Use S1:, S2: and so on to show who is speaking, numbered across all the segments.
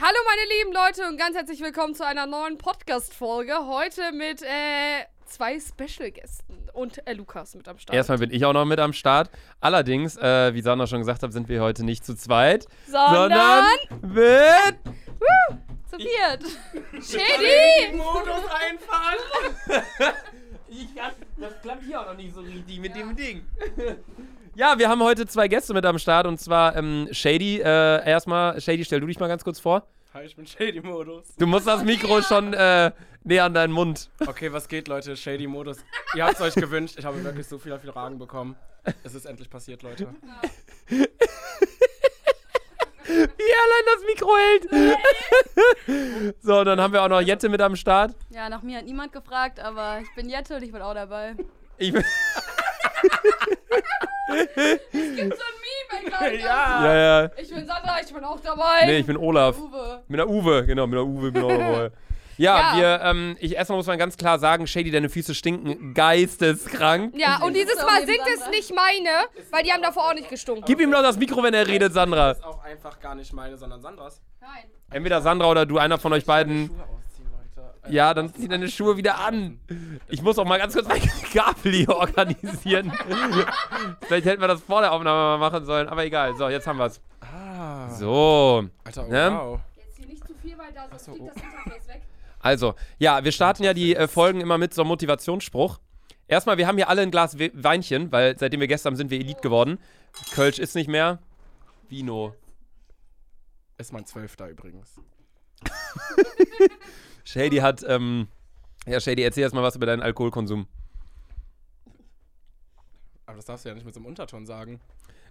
S1: Hallo meine lieben Leute und ganz herzlich willkommen zu einer neuen Podcast-Folge. Heute mit äh, zwei Special-Gästen und äh, Lukas mit am Start.
S2: Erstmal bin ich auch noch mit am Start. Allerdings, äh, wie Sandra schon gesagt hat, sind wir heute nicht zu zweit,
S1: sondern,
S2: mit
S1: zu viert. Shady!
S2: Modus einfahren. ich kann, das klappt hier auch noch nicht so richtig mit dem Ding. Ja, wir haben heute zwei Gäste mit am Start und zwar ähm, Shady. Äh, erstmal, Shady, stell du dich mal ganz kurz vor.
S3: Hi, ich bin Shady-Modus.
S2: Du musst das Mikro schon äh, näher an deinen Mund.
S3: Okay, was geht, Leute? Shady-Modus. Ihr habt es euch gewünscht. Ich habe wirklich so viele, viele Fragen bekommen. Es ist endlich passiert, Leute.
S2: Wie er allein das Mikro hält. so, dann haben wir auch noch Jette mit am Start.
S4: Ja, nach mir hat niemand gefragt, aber ich bin Jette und ich bin auch dabei.
S2: Ich bin
S1: Es gibt so ein Meme, ich glaube.
S3: Ja.
S2: ja, ja.
S1: Ich bin Sandra, ich bin auch dabei.
S2: Nee, ich bin Olaf.
S1: Uwe.
S2: Mit der Uwe, genau, mit der Uwe bin ich auch dabei. Ja,
S1: Ja.
S2: wir, ähm, ich erstmal muss man ganz klar sagen, Shady, deine Füße stinken geisteskrank.
S1: Ja, und dieses Mal sind es nicht meine, weil die haben davor auch nicht gestunken.
S2: Gib ihm doch das Mikro, wenn er redet, Sandra.
S3: Das ist auch einfach gar nicht meine, sondern Sandras.
S1: Nein.
S2: Entweder Sandra oder du, einer von euch beiden.
S3: Schuhe ausziehen, Leute. Äh,
S2: Ja, dann zieh deine Schuhe wieder an. Ich muss auch mal ganz kurz meine Gabel hier organisieren. Vielleicht hätten wir das vor der Aufnahme mal machen sollen, aber egal. So, jetzt haben wir's.
S3: Ah.
S2: So.
S3: Alter, oh,
S2: Ne?
S3: wow.
S1: Jetzt hier nicht zu viel, weil da sonst
S3: so,
S1: fliegt
S3: oh.
S1: das Interface weg.
S2: Also, ja, wir starten ja die äh, Folgen immer mit so einem Motivationsspruch. Erstmal, wir haben hier alle ein Glas We Weinchen, weil seitdem wir gestern sind wir Elite geworden. Kölsch ist nicht mehr. Vino.
S3: Ist mein Zwölfter übrigens.
S2: Shady hat, ähm, ja, Shady, erzähl erst mal was über deinen Alkoholkonsum.
S3: Aber das darfst du ja nicht mit so einem Unterton sagen.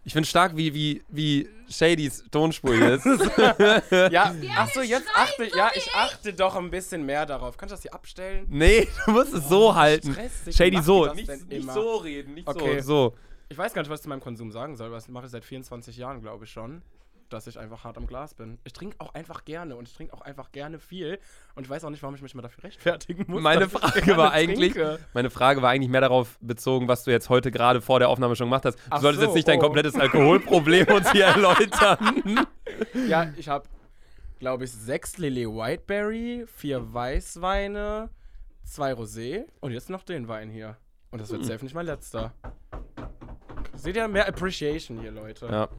S2: Ich finde stark, wie, wie, wie Shadys Tonspur hier ist.
S3: Ja, ach so, jetzt achte, ja, ich achte doch ein bisschen mehr darauf. Kannst du das hier abstellen?
S2: nee, du musst es so halten.
S3: stressig,
S2: Shady, so.
S3: das
S2: Nicht, nicht so reden, nicht
S3: Okay.
S2: so. So.
S3: Ich weiß gar nicht, was ich zu meinem Konsum sagen soll, weil das mache ich seit 24 Jahren, glaube ich schon. Dass ich einfach hart am Glas bin. Ich trinke auch einfach gerne und ich trinke auch einfach gerne viel. Und ich weiß auch nicht, warum ich mich mal dafür rechtfertigen muss.
S2: Meine Frage war eigentlich,
S3: trinke.
S2: meine Frage war eigentlich mehr darauf bezogen, was du jetzt heute gerade vor der Aufnahme schon gemacht hast. Du
S3: Ach
S2: solltest
S3: so,
S2: jetzt nicht dein
S3: oh.
S2: komplettes Alkoholproblem uns hier erläutern.
S3: Ja, ich habe, glaube ich, sechs Lilly Whiteberry, vier Weißweine, zwei Rosé und jetzt noch den Wein hier. Und das wird
S2: Hm.
S3: safe nicht mein letzter. Seht ihr mehr Appreciation hier, Leute?
S2: Ja.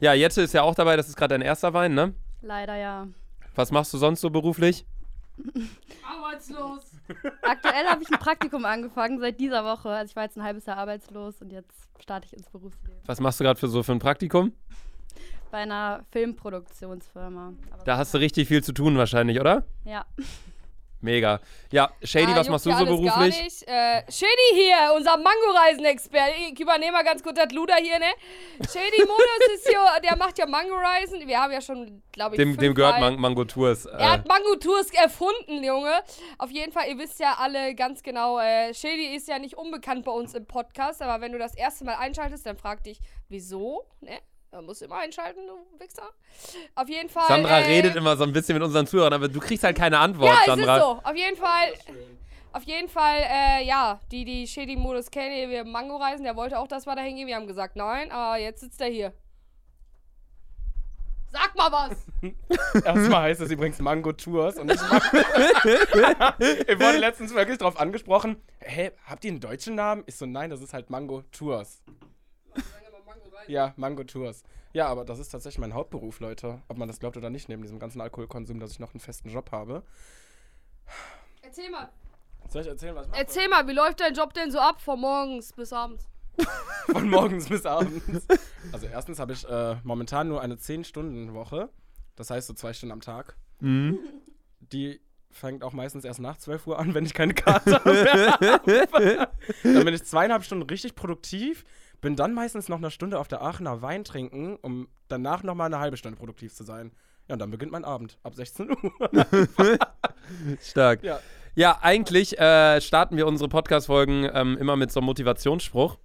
S2: ja, Jette ist ja auch dabei, das ist gerade dein erster Wein, ne?
S4: Leider ja.
S2: Was machst du sonst so beruflich?
S1: Arbeitslos.
S4: Aktuell habe ich ein Praktikum angefangen seit dieser Woche. Also ich war jetzt ein halbes Jahr arbeitslos und jetzt starte ich ins Berufsleben.
S2: Was machst du gerade für so für ein Praktikum?
S4: Bei einer Filmproduktionsfirma. Aber
S2: Da hast du richtig viel zu tun wahrscheinlich, oder?
S4: Ja.
S2: Mega. Ja, Shady,
S1: Ah,
S2: was machst du so beruflich?
S1: nicht. Äh, Shady hier, unser Mango-Reisen-Experte. Ich übernehme mal ganz kurz das Luder hier, ne? Shady Modus ist hier, der macht ja Mango-Reisen. Wir haben ja schon, glaube ich,
S2: Dem, dem gehört Man Mango Tours.
S1: Er
S2: Äh,
S1: hat Mango Tours erfunden, Junge. Auf jeden Fall, ihr wisst ja alle ganz genau, äh, Shady ist ja nicht unbekannt bei uns im Podcast, aber wenn du das erste Mal einschaltest, dann frag dich, wieso? Ne? Man muss immer einschalten, du Wichser. Auf jeden Fall.
S2: Sandra
S1: äh,
S2: redet immer so ein bisschen mit unseren Zuhörern, aber du kriegst halt keine Antwort,
S1: Ja, es
S2: Sandra.
S1: ist so. Auf jeden Fall. Auf jeden Fall, äh, ja, die, die Shady-Modus kennen, wir Mango reisen, der wollte auch, dass wir da hingehen. Wir haben gesagt, nein, aber jetzt sitzt er hier. Sag mal was!
S3: Erstmal heißt es übrigens Mango Tours und ich, ich wurde letztens wirklich drauf angesprochen. Hä, habt ihr einen deutschen Namen? Ich so, nein, das ist halt Mango Tours. Ja, Mango Tours. Ja, aber das ist tatsächlich mein Hauptberuf, Leute. Ob man das glaubt oder nicht, neben diesem ganzen Alkoholkonsum, dass ich noch einen festen Job habe.
S1: Erzähl mal.
S3: Soll ich erzählen, was ich mache?
S1: Erzähl mal, wie läuft dein Job denn so ab, von morgens bis abends?
S3: Von morgens bis abends. Also erstens habe ich äh, momentan nur eine 10-Stunden-Woche. Das heißt so zwei Stunden am Tag.
S2: Mhm.
S3: Die fängt auch meistens erst nach 12 Uhr an, wenn ich keine Karte habe. dann bin ich zweieinhalb Stunden richtig produktiv, bin dann meistens noch eine Stunde auf der Aachener Wein trinken, um danach noch mal eine halbe Stunde produktiv zu sein. Ja, und dann beginnt mein Abend ab 16 Uhr.
S2: Stark.
S3: Ja.
S2: Ja, eigentlich äh, starten wir unsere Podcast-Folgen ähm, immer mit so einem Motivationsspruch.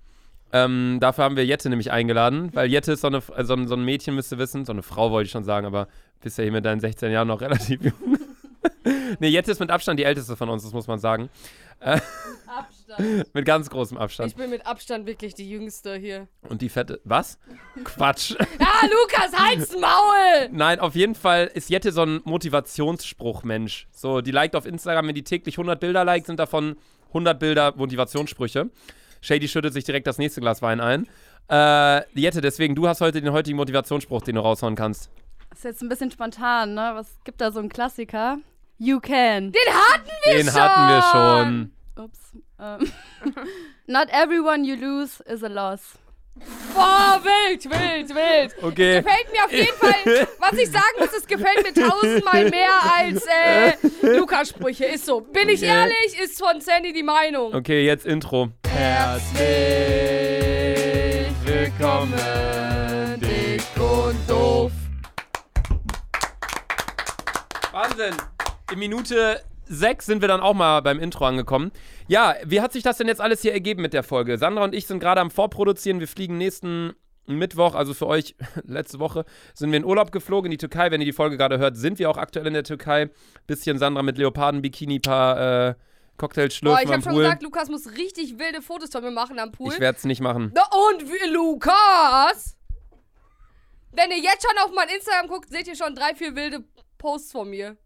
S2: Ähm, dafür haben wir Jette nämlich eingeladen, weil Jette ist so, eine, äh, so, ein, so ein Mädchen, müsst ihr wissen, so eine Frau wollte ich schon sagen, aber bist ja hier mit deinen 16 Jahren noch relativ jung. nee, Jette ist mit Abstand die älteste von uns, das muss man sagen.
S1: Abstand.
S4: Abstand.
S2: Mit ganz großem Abstand.
S1: Ich bin mit Abstand wirklich die Jüngste hier.
S2: Und die fette. Was? Quatsch.
S1: Ah, Lukas, halt's Maul!
S2: Nein, auf jeden Fall ist Jette so ein Motivationsspruch-Mensch. So, die liked auf Instagram, wenn die täglich 100 Bilder liked, sind davon 100 Bilder Motivationssprüche. Shady schüttet sich direkt das nächste Glas Wein ein. Äh, Jette, deswegen, du hast heute den heutigen Motivationsspruch, den du raushauen kannst.
S4: Ist jetzt ein bisschen spontan, ne? Was gibt da so einen Klassiker? You can.
S1: Den hatten wir
S2: Den
S1: schon!
S2: hatten wir schon.
S4: Ups. Ähm. Not everyone you lose is a loss.
S1: Boah, wild, wild, wild.
S2: Okay.
S1: Gefällt mir auf jeden Fall, was ich sagen muss, es gefällt mir tausendmal mehr als äh, Lukas-Sprüche. Ist so. Bin ich
S2: Okay.
S1: ehrlich, ist von Sandy die Meinung.
S2: Okay, jetzt Intro.
S1: Herzlich willkommen, dick und doof.
S2: Wahnsinn. In Minute 6 sind wir dann auch mal beim Intro angekommen. Ja, wie hat sich das denn jetzt alles hier ergeben mit der Folge? Sandra und ich sind gerade am Vorproduzieren. Wir fliegen nächsten Mittwoch, also für euch letzte Woche, sind wir in Urlaub geflogen in die Türkei. Wenn ihr die Folge gerade hört, sind wir auch aktuell in der Türkei. Bisschen Sandra mit Leoparden, Bikini, paar äh, Cocktails
S1: Boah,
S2: schlürfen
S1: ich
S2: am
S1: hab schon gesagt, Lukas muss richtig wilde Fotos von mir machen am Pool.
S2: Ich werde es nicht machen.
S1: Na und Lukas? Wenn ihr jetzt schon auf mein Instagram guckt, seht ihr schon drei, vier wilde Posts von mir.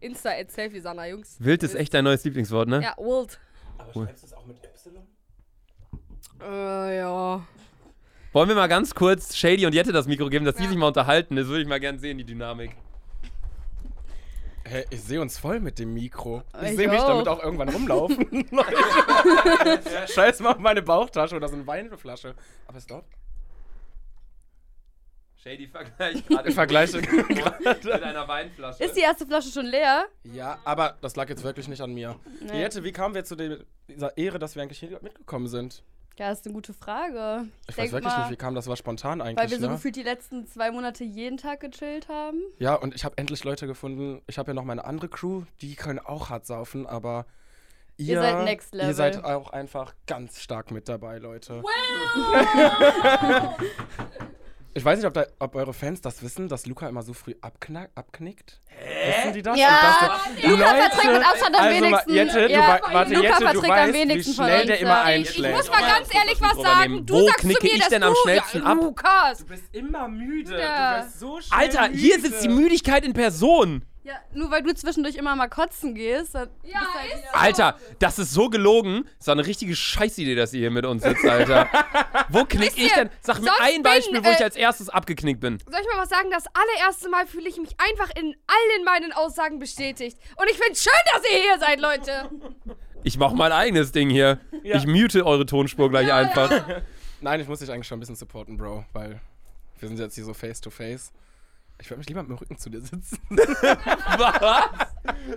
S1: Insta at Selfie, Sanna, Jungs.
S2: Wild ist echt dein neues Lieblingswort, ne?
S1: Ja, wild.
S3: Aber
S2: Cool.
S3: schreibst du es auch mit Y?
S1: Äh, ja.
S2: Wollen wir mal ganz kurz Shady und Jette das Mikro geben, dass die
S1: Ja.
S2: sich mal unterhalten? Das würde ich mal gern sehen, die Dynamik.
S3: Hä, ich sehe uns voll mit dem Mikro. Ich
S4: Ich
S3: sehe mich damit auch irgendwann rumlaufen. Scheiß mal auf meine Bauchtasche oder so eine Weinflasche. Aber es dauert.
S2: Shady vergleicht gerade
S3: Ich vergleiche
S2: mit einer Weinflasche.
S4: Ist die erste Flasche schon leer?
S3: Ja, aber das lag jetzt wirklich nicht an mir.
S4: Nee.
S3: Jette, wie kamen wir zu dieser Ehre, dass wir eigentlich hier mitgekommen sind?
S4: Ja, ist eine gute Frage.
S3: Ich,
S4: denk
S3: weiß wirklich
S4: mal,
S3: nicht, wie kam das? War spontan eigentlich,
S4: Weil wir so
S3: ne?
S4: gefühlt die letzten zwei Monate jeden Tag gechillt haben.
S3: Ja, und ich habe endlich Leute gefunden. Ich habe ja noch meine andere Crew, die können auch hart saufen, aber ihr,
S4: Ihr seid next
S3: Ihr
S4: level.
S3: seid auch einfach ganz stark mit dabei, Leute. Ich weiß nicht, ob, da, ob eure Fans das wissen, dass Luca immer so früh abknack, abknickt. Wissen die das?
S4: Ja,
S3: der-
S4: Luca verträgt mit Abstand am
S3: also
S4: wenigsten.
S3: Jette, du,
S4: ja,
S3: warte,
S4: Luca
S3: Jette, du
S4: verträgt am
S3: weißt, wie
S4: wenigsten von
S3: schnell
S4: uns,
S3: der immer
S4: ja.
S1: Ich
S3: einschlägt.
S1: muss mal ganz ehrlich was sagen. Du
S2: Wo
S1: sagst zu
S2: knicke
S1: mir,
S2: ich denn am schnellsten
S1: ja,
S2: ab?
S1: Lukas.
S3: Du bist immer müde.
S1: Ja.
S3: Du bist so schnell
S2: Alter,
S3: müde.
S2: hier sitzt die Müdigkeit in Person.
S4: Ja, nur weil du zwischendurch immer mal kotzen gehst. Dann
S1: Ja,
S4: bist halt
S1: ist.
S2: Alter, das ist so gelogen. Das war eine richtige Scheißidee, dass ihr hier mit uns sitzt, Alter. Wo knick ich denn? Sag mir ein
S1: bin,
S2: Beispiel, wo ich
S1: äh,
S2: als erstes abgeknickt bin.
S1: Soll ich mal was sagen? Das allererste Mal fühle ich mich einfach in allen meinen Aussagen bestätigt. Und ich finde schön, dass ihr hier seid, Leute.
S2: Ich mach mein eigenes Ding hier.
S3: Ja.
S2: Ich mute eure Tonspur gleich einfach.
S3: Nein, ich muss dich eigentlich schon ein bisschen supporten, Bro, weil wir sind jetzt hier so face to face. Ich würde mich lieber mit dem Rücken zu dir sitzen.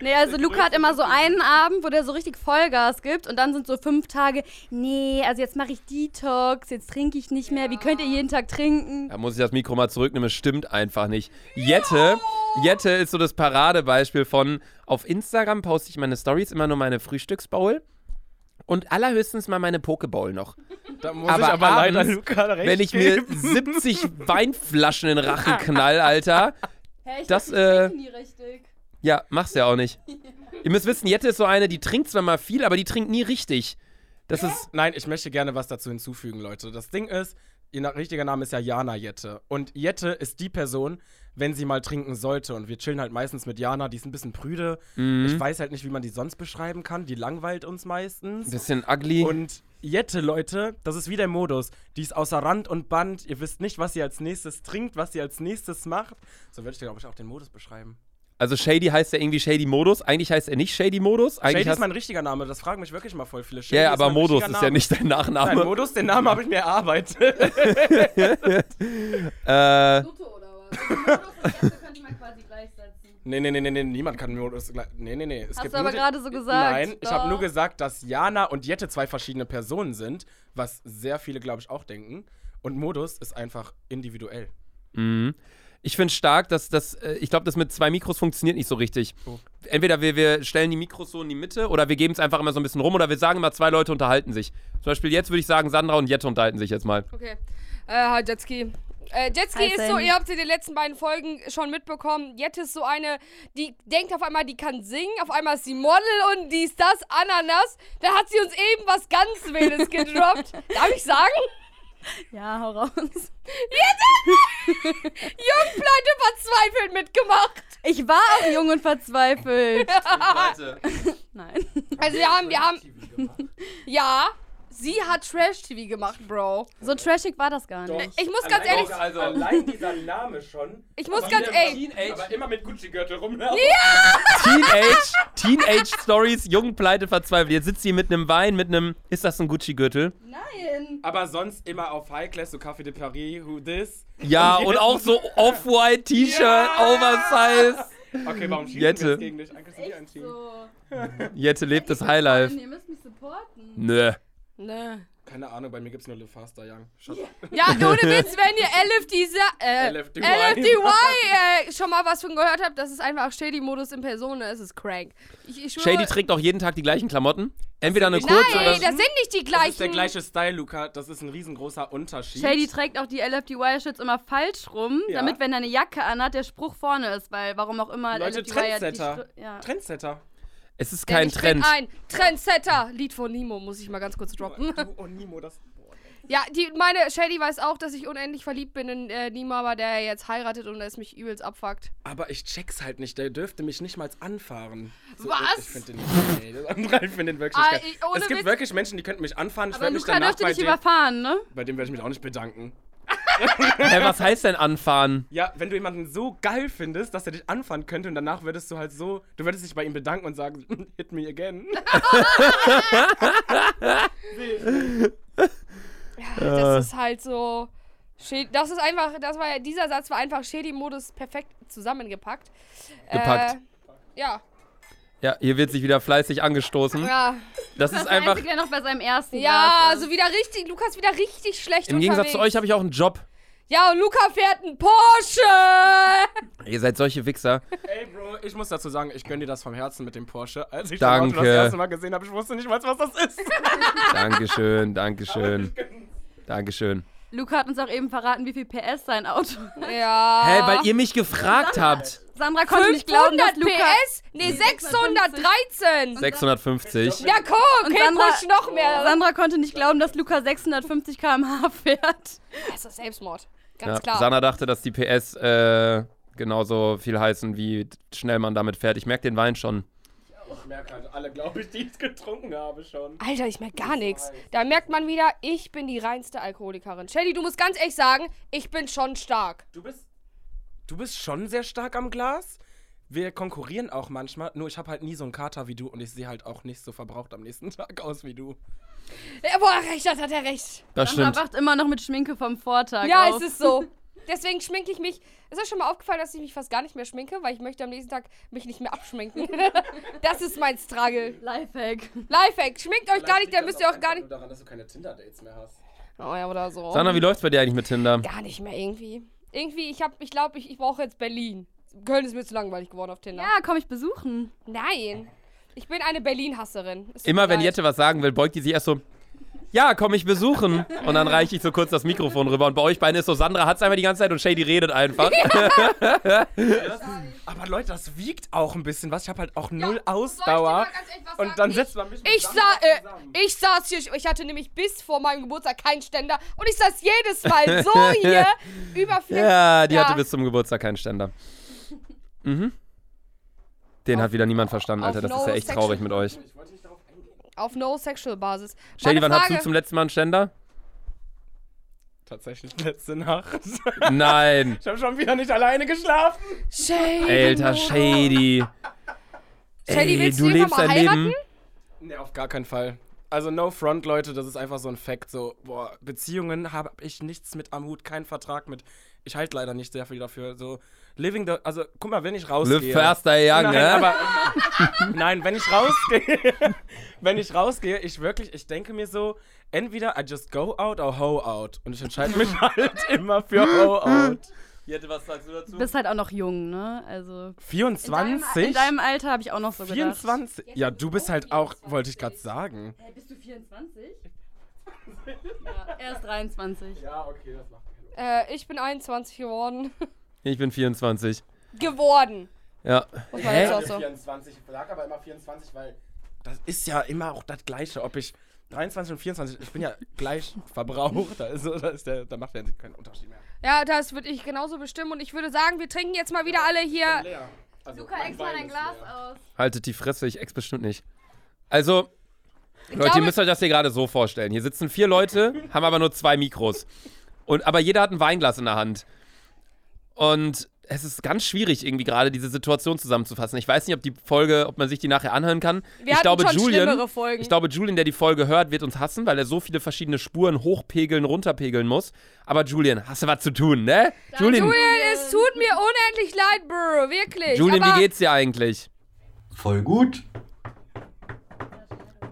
S4: Nee, also Luca hat immer so einen Abend, wo der so richtig Vollgas gibt und dann sind so fünf Tage, nee, also jetzt mache ich Detox, jetzt trinke ich nicht mehr. Wie könnt ihr jeden Tag trinken?
S2: Da muss ich das Mikro mal zurücknehmen, es stimmt einfach nicht. Jette, Jette ist so das Paradebeispiel von, auf Instagram poste ich meine Stories immer nur meine Frühstücksbowl und allerhöchstens mal meine Pokeball noch.
S3: Da muss
S2: Aber
S3: ich aber leider
S2: abends,
S3: Luca recht
S2: Wenn ich mir
S3: geben.
S2: 70 Weinflaschen in Rachen knall, Alter.
S4: Hä, ich
S2: Das, äh,
S4: trinke nie richtig.
S2: Ja, mach's ja auch nicht. Ihr müsst wissen, Jette ist so eine, die trinkt zwar mal viel, aber die trinkt nie richtig. Das ist.
S3: Nein, ich möchte gerne was dazu hinzufügen, Leute. Das Ding ist, ihr richtiger Name ist ja Jana Jette. Und Jette ist die Person, wenn sie mal trinken sollte. Und wir chillen halt meistens mit Jana, die ist ein bisschen prüde.
S2: Mhm.
S3: Ich weiß halt nicht, wie man die sonst beschreiben kann. Die langweilt uns meistens.
S2: Ein bisschen ugly.
S3: Und Jette, Leute, das ist wie der Modus. Die ist außer Rand und Band. Ihr wisst nicht, was sie als nächstes trinkt, was sie als nächstes macht. So würde ich dir, glaube ich, auch den Modus beschreiben.
S2: Also Shady heißt ja irgendwie Shady Modus. Eigentlich heißt er nicht Shady Modus. Eigentlich
S3: Shady ist mein richtiger Name, das fragen mich wirklich mal voll viele.
S2: ja,
S3: Shady
S2: ja, aber
S3: mein
S2: Modus ist ja nicht dein Nachname.
S3: Nein, Modus, den Namen habe ich mir erarbeitet.
S2: äh,
S3: nee, nee, nee, nee, nee, niemand kann Modus gleich. Nee, nee, nee. Es
S4: Hast
S3: gibt
S4: du aber gerade so gesagt.
S3: Nein, ich habe
S4: Doch.
S3: nur gesagt, dass Jana und Jette zwei verschiedene Personen sind, was sehr viele, glaube ich, auch denken. Und Modus ist einfach individuell.
S2: Mhm. Ich finde stark, dass das, äh, ich glaube, das mit zwei Mikros funktioniert nicht so richtig.
S3: Oh.
S2: Entweder wir, wir stellen die Mikros so in die Mitte oder wir geben es einfach immer so ein bisschen rum oder wir sagen immer, zwei Leute unterhalten sich. Zum Beispiel jetzt würde ich sagen, Sandra und Jette unterhalten sich jetzt mal.
S1: Okay. Äh, hi Jetski. Äh, Jetski ist so, ihr habt sie in den letzten beiden Folgen schon mitbekommen. Jette ist so eine, die denkt auf einmal, die kann singen, auf einmal ist sie Model und die ist das, Ananas. Da hat sie uns eben was ganz Wildes gedroppt. Darf ich sagen?
S4: Ja, hau raus.
S1: Jungpleite verzweifelt mitgemacht.
S4: Ich war auch jung und verzweifelt.
S2: Leute.
S4: Nein.
S1: Also wir haben, wir haben, ja, sie hat Trash-TV gemacht, Bro.
S4: So trashig war das gar nicht.
S1: Ich muss ganz
S3: Allein
S1: ehrlich,
S2: also-
S3: allein dieser Name schon.
S1: ich muss
S3: Aber
S1: ganz ehrlich,
S2: Teenage,
S3: Aber immer mit Gucci-Gürtel rumlaufen.
S2: Teenage, Teenage Stories, jung, pleite, verzweifelt. Jetzt sitzt sie mit einem Wein, mit einem, ist das ein Gucci-Gürtel?
S4: Nein.
S3: Aber sonst immer auf High Class, so Café de Paris, who this?
S2: Ja,
S3: Und
S2: und auch so Off-White T-Shirt,
S3: Ja.
S2: Oversize.
S3: Okay, warum schießen
S2: Jette.
S3: wir jetzt gegen dich? Eigentlich sind wir ein Team.
S4: So.
S2: Jette lebt das Highlife.
S4: Ihr müsst mich supporten.
S2: Nö.
S1: Ne.
S3: Keine Ahnung, bei mir gibt's nur Live Faster Young. Shut up.
S1: Ja, ohne Witz, wenn ihr LFD, äh,
S3: LFDY.
S1: LFDY äh, schon mal was von gehört habt, das ist einfach Shady-Modus in Person, es ist crank. Ich, ich schwöre,
S2: Shady trägt auch jeden Tag die gleichen Klamotten. Entweder eine kurze
S1: Nein,
S2: oder.
S1: das sind nicht die
S3: Das
S1: gleichen.
S3: ist der gleiche Style, Luca. Das ist ein riesengroßer Unterschied.
S4: Shady trägt auch die LFDY-Shirts immer falsch rum,
S3: Ja.
S4: damit, wenn er eine Jacke anhat, der Spruch vorne ist, weil warum auch immer
S3: Leute,
S4: LFDY
S3: Trendsetter.
S4: Ja.
S3: Trendsetter.
S2: Es ist kein
S1: ich
S2: Trend.
S1: bin ein Trendsetter. Lied von Nemo, muss ich mal ganz kurz droppen.
S3: Du und Nimo, das. Boah.
S1: Ja, die, meine Shady weiß auch, dass ich unendlich verliebt bin in äh, Nemo, aber der jetzt heiratet und es mich übelst abfuckt.
S3: Aber ich check's halt nicht. Der dürfte mich nicht mal anfahren. So,
S1: Was?
S3: Ich, ich finde den nicht. Nee, ich finde den wirklich
S1: Ah,
S3: geil.
S1: ich-
S3: Es gibt
S1: Witz.
S3: wirklich Menschen, die könnten mich anfahren. Ich
S4: Aber
S3: mich
S4: Luca
S3: danach
S4: dürfte
S3: bei
S4: dich
S3: dem,
S4: überfahren, ne?
S3: bei dem werde ich mich auch nicht bedanken.
S2: Hä, was heißt denn anfahren?
S3: Ja, wenn du jemanden so geil findest, dass er dich anfahren könnte und danach würdest du halt so, du würdest dich bei ihm bedanken und sagen, hit me again.
S1: Ja, das ist halt so. Das ist einfach, das war ja, dieser Satz war einfach Shady-Modus perfekt zusammengepackt.
S2: Gepackt.
S1: Äh, ja.
S2: Ja, hier wird sich wieder fleißig angestoßen.
S1: Ja,
S2: Das
S4: Das
S2: ist einfach.
S4: Einzige, der noch bei seinem ersten
S1: ja so wieder richtig, Lukas wieder richtig schlecht
S2: Im Gegensatz zu
S1: unterwegs.
S2: euch habe ich auch einen Job.
S1: Ja, und Luca fährt einen Porsche!
S2: Ihr seid solche Wichser.
S3: Ey, Bro, ich muss dazu sagen, ich gönne dir das vom Herzen mit dem Porsche. Als ich
S2: Danke.
S3: das Auto das erste Mal gesehen habe, ich wusste nicht mal, was das ist.
S2: Dankeschön, Dankeschön, Dankeschön.
S4: Luca hat uns auch eben verraten, wie viel PS sein Auto hat.
S1: Ja.
S2: Hä, weil ihr mich gefragt habt.
S4: Sandra konnte nicht glauben,
S1: 500
S4: dass Luca...
S1: PS? Nee, 613!
S2: 650.
S1: Ja, guck,
S4: Und Sandra-
S1: push noch mehr.
S4: Sandra konnte nicht glauben, dass Luca 650 km/h fährt.
S1: Das ist Selbstmord. Ganz
S2: Ja,
S1: klar.
S2: Sana dachte, dass die PS äh, genauso viel heißen, wie schnell man damit fährt. Ich merke den Wein schon.
S3: Ich merke halt alle, glaube ich, die es getrunken habe schon.
S1: Alter, ich merke gar nichts. Da merkt man wieder, ich bin die reinste Alkoholikerin. Shelly, du musst ganz ehrlich sagen, ich bin schon stark.
S3: Du bist, du bist schon sehr stark am Glas. Wir konkurrieren auch manchmal, nur ich habe halt nie so einen Kater wie du und ich sehe halt auch nicht so verbraucht am nächsten Tag aus wie du.
S1: Ja, boah, recht hat, hat er recht.
S2: Das
S4: Sandra
S2: stimmt.
S4: wacht immer noch mit Schminke vom Vortag
S1: Ja,
S4: auf.
S1: es ist so. Deswegen schminke ich mich. Ist euch schon mal aufgefallen, dass ich mich fast gar nicht mehr schminke, weil ich möchte am nächsten Tag mich nicht mehr abschminken. das ist mein Struggle.
S4: Lifehack.
S1: Lifehack, schminkt euch gar nicht, dann müsst ihr auch gar nicht.
S3: daran, dass du keine Tinder-Dates mehr hast.
S1: Oh ja, oder so.
S2: Sana, wie läuft's bei dir eigentlich mit Tinder?
S1: Gar nicht mehr irgendwie. Irgendwie, ich hab, ich glaube, ich, ich brauche jetzt Berlin. Köln ist mir zu langweilig geworden auf Tinder.
S4: Ja, komm ich besuchen.
S1: Nein. Ich bin eine Berlin-Hasserin.
S2: Immer wenn
S1: leid.
S2: Jette was sagen will, beugt die sich erst so. Ja, komm ich besuchen. Und dann reiche ich so kurz das Mikrofon rüber. Und bei euch beiden ist so, Sandra hat's einfach die ganze Zeit und Shady redet einfach.
S3: Aber Leute, das wiegt auch ein bisschen was. Ich habe halt auch null
S1: soll ich dir
S3: Ausdauer. Und dann
S1: Ich-
S3: setzt man mich
S1: Ich, sa äh, ich saß hier, ich hatte nämlich bis vor meinem Geburtstag keinen Ständer und ich saß jedes Mal so hier über vier.
S2: Ja, die
S1: Ja.
S2: hatte bis zum Geburtstag keinen Ständer. Mhm. Den hat wieder niemand verstanden,
S1: auf
S2: Alter. Das
S1: no
S2: ist ja echt
S1: sexual-
S2: traurig mit euch.
S3: Ich wollte nicht
S1: Auf No-Sexual-Basis.
S2: Shady,
S1: Meine
S2: wann hast du
S1: Frage-
S2: zum letzten Mal einen Ständer?
S3: Tatsächlich letzte Nacht.
S2: Nein.
S3: Ich habe schon wieder nicht alleine geschlafen.
S1: Shady.
S2: Alter, Shady.
S1: Shady,
S2: Ey,
S1: willst
S2: du
S1: du
S2: lebst dein
S1: mal
S2: Leben.
S1: heiraten?
S3: Nee, auf gar keinen Fall. Also no front, Leute, das ist einfach so ein Fact. So, boah, Beziehungen habe ich nichts mit am Hut, keinen Vertrag mit. Ich halte leider nicht sehr viel dafür. So, living the, also guck mal, wenn ich rausgehe.
S2: Live faster young,
S3: Nein,
S2: ne?
S3: aber nein, wenn ich rausgehe, wenn ich rausgehe, ich wirklich, ich denke mir so, entweder I just go out or ho out und ich entscheide mich halt immer für ho out.
S2: Jette, was sagst du dazu?
S4: Du bist halt auch noch jung, ne? Also. In
S3: 24?
S4: deinem, in deinem Alter habe ich auch noch so gedacht.
S3: 24? Ja, du bist halt auch, wollte ich gerade sagen.
S4: Hey, bist du 24? ja, er ist 23.
S3: Ja, okay, das macht
S1: Äh, ich bin 21 geworden.
S2: Ich bin 24.
S1: geworden.
S2: Ja.
S1: Muss man
S2: Hä?
S1: jetzt auch so.
S3: 24, ich sag aber immer 24, weil das ist ja immer auch das Gleiche, ob ich 23 und 24, ich bin ja gleich verbraucht, also da, ist der, da macht der keinen Unterschied mehr.
S1: Ja, das würde ich genauso bestimmen. Und ich würde sagen, wir trinken jetzt mal wieder alle hier.
S3: Leer. Also
S4: Luca, ex mal dein Glas
S3: leer.
S4: aus.
S2: Haltet die Fresse, ich ex bestimmt nicht. Also, Leute, ihr müsst euch das hier gerade so vorstellen. Hier sitzen vier Leute, haben aber nur zwei Mikros. Und, aber jeder hat ein Weinglas in der Hand. Und es ist ganz schwierig, irgendwie gerade diese Situation zusammenzufassen. Ich weiß nicht, ob die Folge, ob man sich die nachher anhören kann.
S1: Wir
S2: ich glaube,
S1: schon
S2: Julian,
S1: schlimmere Folgen.
S2: ich glaube, Julian, der die Folge hört, wird uns hassen, weil er so viele verschiedene Spuren hochpegeln, runterpegeln muss. Aber Julian, hast du was zu tun, ne? Julian,
S1: Julian, es tut mir unendlich leid, Bro. Wirklich.
S2: Julian,
S1: aber
S2: wie geht's dir eigentlich?
S5: Voll gut.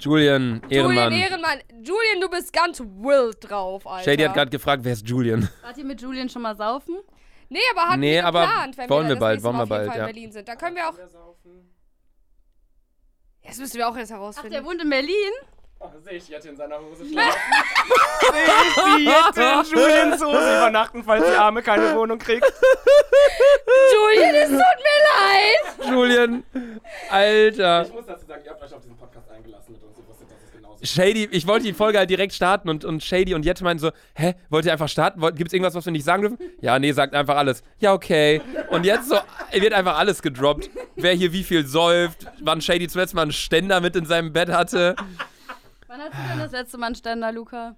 S2: Julian, Ehrenmann.
S1: Julian Ehrenmann. Julian, du bist ganz wild drauf, Alter.
S2: Shady hat gerade gefragt, wer ist Julian?
S4: Wart ihr mit Julian schon mal saufen?
S1: Nee, aber hatten
S2: Nee,
S1: wir
S2: aber
S1: geplant, wenn
S2: wollen
S1: wir,
S2: wir
S1: das
S2: bald, wollen wir
S1: auf jeden
S2: bald,
S1: Fall
S2: ja.
S1: in Berlin sind. Dann können wir auch. Das müssen wir auch erst
S4: Ach,
S1: herausfinden.
S4: der wohnt in Berlin?
S3: Oh, sehe ich Jette in seiner Hose schlafen. sehe ich wie Jette in Julians Hose übernachten, falls die Arme keine Wohnung kriegt.
S1: Julian, es tut mir leid.
S2: Julian, Alter.
S3: Ich muss dazu sagen, ihr habt euch auf diesen Podcast eingelassen
S2: Shady, ich wollte die Folge halt direkt starten und, und Shady und Jette meinten so, hä, wollt ihr einfach starten? Gibt es irgendwas, was wir nicht sagen dürfen? Ja, nee, sagt einfach alles. Ja, okay. Und jetzt so, wird einfach alles gedroppt. Wer hier wie viel säuft, wann Shady zuletzt mal einen Ständer mit in seinem Bett hatte.
S4: Wann hast du denn das letzte Mal einen Ständer, Luca?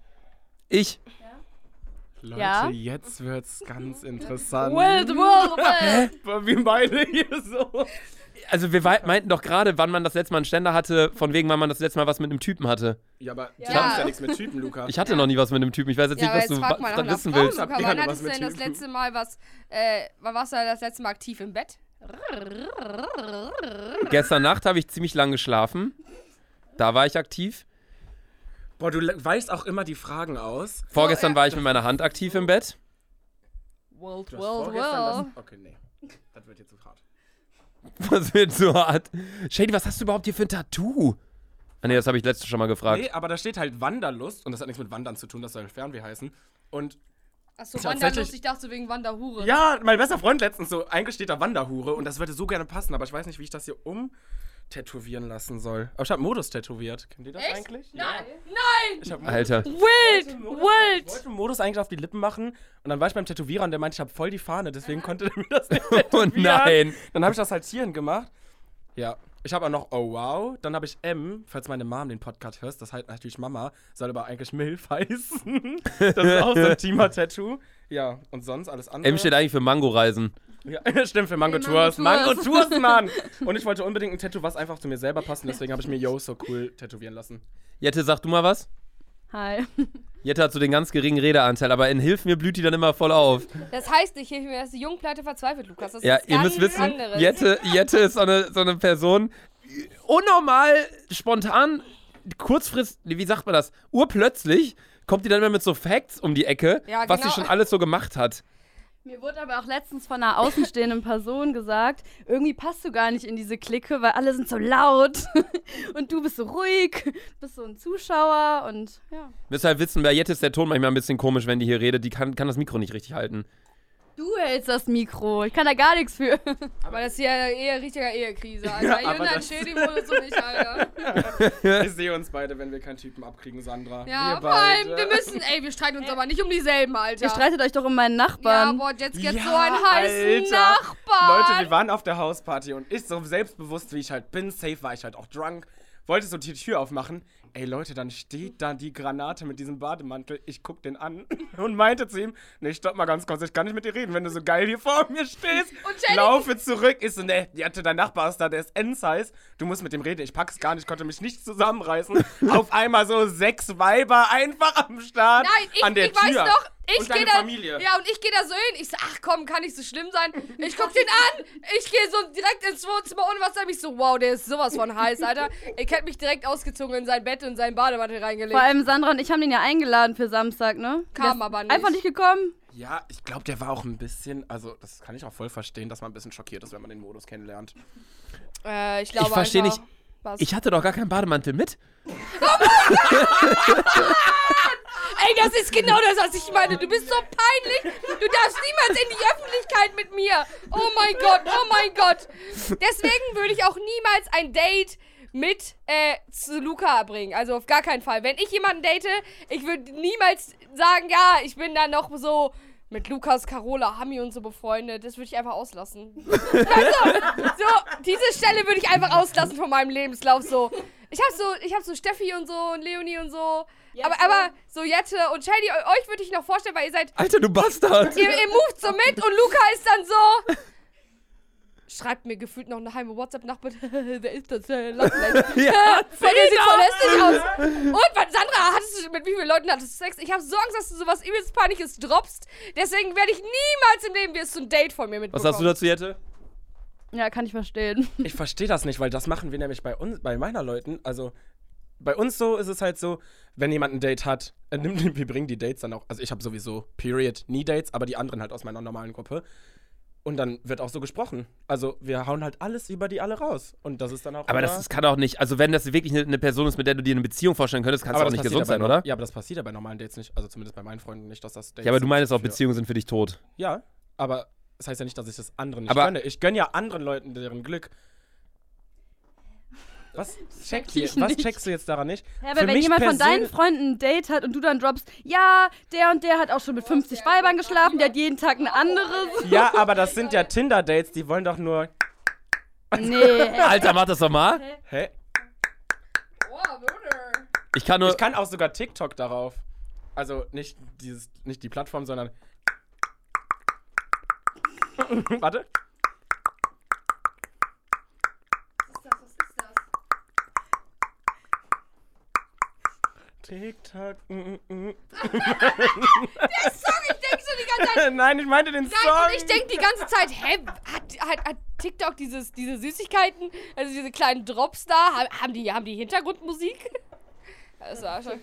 S2: Ich.
S3: Leute,
S4: Ja?
S3: jetzt wird's ganz interessant.
S4: Wild, wild, wild.
S3: Wir beide hier so.
S2: Also wir meinten doch gerade, wann man das letzte Mal einen Ständer hatte, von wegen, wann man das letzte Mal was mit einem Typen hatte.
S3: Ja, aber
S4: Ja.
S3: du hast ja nichts mit Typen, Luca.
S2: Ich hatte noch nie was mit einem Typen. Ich weiß jetzt
S1: Ja,
S2: nicht, was
S1: jetzt
S2: du wa- wissen
S1: Frau,
S2: willst.
S1: Luca. Wann hattest du denn das letzte Mal was, äh, wann warst du das letzte Mal aktiv im Bett?
S2: Gestern Nacht habe ich ziemlich lang geschlafen. Da war ich aktiv.
S3: Boah, du weißt auch immer die Fragen aus.
S2: Vorgestern war ich mit meiner Hand aktiv im Bett.
S3: Vorgestern
S1: wild.
S3: das. Okay, nee. Das wird jetzt zu hart.
S2: Was wird so hart? Shady, was hast du überhaupt hier für ein Tattoo? Ah, nee, das habe ich letztes schon mal gefragt.
S3: Nee, aber da steht halt Wanderlust und das hat nichts mit Wandern zu tun, das soll Fernweh heißen. Und
S1: Achso,
S3: Tatsächlich-
S1: Wanderlust, ich dachte wegen Wanderhure.
S3: ja, mein bester Freund letztens so, eigentlich steht da Wanderhure und das würde so gerne passen, aber ich weiß nicht, wie ich das hier um tätowieren lassen soll. Aber ich habe Modus tätowiert. Kennt ihr das
S1: Echt?
S3: eigentlich?
S1: Nein, nein!
S3: Ich hab Modus-
S2: Alter.
S1: Wild,
S3: Ich
S1: wild!
S3: wollte Modus eigentlich auf die Lippen machen und dann war ich beim Tätowierer und der meinte, ich habe voll die Fahne, deswegen konnte er mir das nicht
S2: Oh
S3: tätowieren.
S2: nein.
S3: Dann habe ich das halt hierhin gemacht. Ja. Ich habe auch noch Oh Wow. Dann habe ich M, falls meine Mom den Podcast hört, das heißt natürlich Mama, soll aber eigentlich Milf heißen. das ist auch so ein Teamer-Tattoo. Ja, und sonst alles andere.
S2: M steht eigentlich für Mango-Reisen.
S3: Ja, stimmt, für Mango Tours.
S4: Mango
S3: Mango Tours, Mann! Und ich wollte unbedingt ein Tattoo, was einfach zu mir selber passt. und Deswegen habe ich mir Yo so cool tätowieren lassen.
S2: Jette, sag du mal was?
S4: Hi.
S2: Jette hat so den ganz geringen Redeanteil, aber in Hilf mir blüht die dann immer voll auf.
S1: Das heißt nicht, hier ist die Jungpleite verzweifelt, Lukas. Das ist
S2: Ja,
S1: was
S2: ihr müsst wissen,
S1: anderes.
S2: Jette, Jette ist so eine, so eine Person, unnormal, spontan, kurzfrist, wie sagt man das, urplötzlich kommt die dann immer mit so Facts um die Ecke,
S1: Ja,
S2: was sie
S1: genau.
S2: schon alles so gemacht hat.
S4: Mir wurde aber auch letztens von einer außenstehenden Person gesagt, irgendwie passt du gar nicht in diese Clique, weil alle sind so laut und du bist so ruhig, bist so ein Zuschauer und ja.
S2: Halt wissen, bei Jette ist der Ton manchmal ein bisschen komisch, wenn die hier redet. Die kann, kann das Mikro nicht richtig halten.
S4: Du hältst das Mikro, ich kann da gar nichts für.
S1: Aber das ist ja eher richtiger Ehekrise. Also,
S3: Ja,
S1: ja,
S3: aber
S1: Jünger
S3: das-
S1: Schädi-Modus und ich, Alter.
S3: Ich sehe uns beide, wenn wir keinen Typen abkriegen, Sandra.
S1: Ja,
S3: wir
S1: vor allem, wir müssen, ey, wir streiten uns aber nicht um dieselben, Alter.
S4: Ihr streitet euch doch um meinen
S1: ja,
S4: Nachbarn.
S1: boah, jetzt geht's
S3: Ja,
S1: so einen heißen. Nachbarn.
S3: Leute, wir waren auf der Hausparty und ich so selbstbewusst, wie ich halt bin, safe war ich halt auch drunk, wollte so die Tür aufmachen. Ey Leute, dann steht da die Granate mit diesem Bademantel. Ich guck den an und meinte zu ihm, nee, stopp mal ganz kurz, ich kann nicht mit dir reden, wenn du so geil hier vor mir stehst.
S1: Und
S3: Laufe zurück. Ich so, ne, die hatte dein Nachbar ist da, der ist N-Size. Du musst mit dem reden. Ich pack's gar nicht, konnte mich nicht zusammenreißen. auf einmal so sechs Weiber einfach am Start.
S1: Nein, ich,
S3: an der
S1: ich
S3: Tür.
S1: weiß doch, ich
S3: und
S1: gehe
S3: deine
S1: da.
S3: Familie.
S1: Ja, und ich gehe da so hin. Ich so, ach komm, kann nicht so schlimm sein. Ich guck den an. Ich gehe so direkt ins Wohnzimmer ohne was. Ich so, wow, der ist sowas von heiß, Alter. Ich hätte mich direkt ausgezogen in sein Bett und seinen Bademantel reingelegt.
S4: Vor allem Sandra und ich haben den ja eingeladen für Samstag, ne?
S1: Kam aber nicht.
S4: Einfach nicht gekommen.
S3: Ja, ich glaube, der war auch ein bisschen, also das kann ich auch voll verstehen, dass man ein bisschen schockiert ist, wenn man den Modus kennenlernt.
S1: äh, ich glaube
S2: Ich verstehe nicht-
S1: Was?
S2: Ich hatte doch gar keinen Bademantel mit.
S1: Ey, das ist genau das, was ich meine. Du bist so peinlich. Du darfst niemals in die Öffentlichkeit mit mir. Oh mein Gott, oh mein Gott. Deswegen würde ich auch niemals ein Date mit äh, zu Luca bringen. Also auf gar keinen Fall. Wenn ich jemanden date, ich würde niemals sagen, ja, ich bin da noch so mit Lukas, Carola, Hami und so befreundet. Das würde ich einfach auslassen. also, so, diese Stelle würde ich einfach auslassen von meinem Lebenslauf. So, ich habe so, ich habe so Steffi und so und Leonie und so. Aber, aber so Jette und Shady, euch würde ich noch vorstellen, weil ihr seid,
S2: Alter, du Bastard.
S1: ihr, ihr moved so mit und Luca ist dann so. Schreibt mir gefühlt noch eine heime WhatsApp-Nachricht. Wer ist das? Äh.
S2: Ja,
S1: Voll, der sieht voll lästig aus. Und was, Sandra, hattest du, mit wie vielen Leuten hattest du Sex? Ich habe so Angst, dass du sowas übelst Panisches droppst. Deswegen werde ich niemals im Leben wirst du ein Date von mir
S2: Was
S1: mitbekommen.
S2: hast du dazu, Jette?
S4: Ja, kann ich verstehen.
S3: Ich verstehe das nicht, weil das machen wir nämlich bei uns, bei meiner Leuten. Also bei uns so ist es halt so, wenn jemand ein Date hat, äh, nimm- wir bringen die Dates dann auch. Also ich habe sowieso Period nie Dates, aber die anderen halt aus meiner normalen Gruppe. Und dann wird auch so gesprochen. Also wir hauen halt alles über die alle raus. Und das ist dann auch.
S2: Aber das ist, kann auch nicht, also wenn das wirklich eine, Person ist, mit der du dir eine Beziehung vorstellen könntest, kann es
S3: aber
S2: auch
S3: das
S2: nicht gesund sein, oder?
S3: Ja, aber das passiert ja bei normalen Dates nicht. Also zumindest bei meinen Freunden nicht, dass das Dates
S2: Ja, aber du meinst auch, Beziehungen sind für dich tot.
S3: Ja, aber das heißt ja nicht, dass ich das anderen nicht
S2: Aber-
S3: gönne. Ich gönne ja anderen Leuten deren Glück. Was, check hier, was checkst du jetzt daran nicht?
S4: Ja, aber
S3: Für
S4: wenn
S3: mich
S4: jemand von deinen Freunden ein Date hat und du dann droppst, ja, der und der hat auch schon mit 50 Weibern geschlafen, der hat jeden Tag eine andere.
S3: Ja, aber das sind ja Tinder-Dates, die wollen doch nur.
S4: Nee.
S2: Alter, mach das doch mal.
S3: Hä?
S1: Boah, Bruder.
S2: Ich kann nur.
S3: Ich kann auch sogar TikTok darauf. Also nicht dieses, nicht die Plattform, sondern. Warte.
S1: Was ist das?
S3: TikTok. mm, mm, mm.
S1: Song, ich denk so die ganze Zeit.
S3: Nein, ich meinte den
S1: Nein,
S3: Song.
S1: und ich denk die ganze Zeit, hä, hat, hat, hat TikTok dieses, diese Süßigkeiten, also diese kleinen Drops da, ha- haben die, haben die Hintergrundmusik? Das war schon.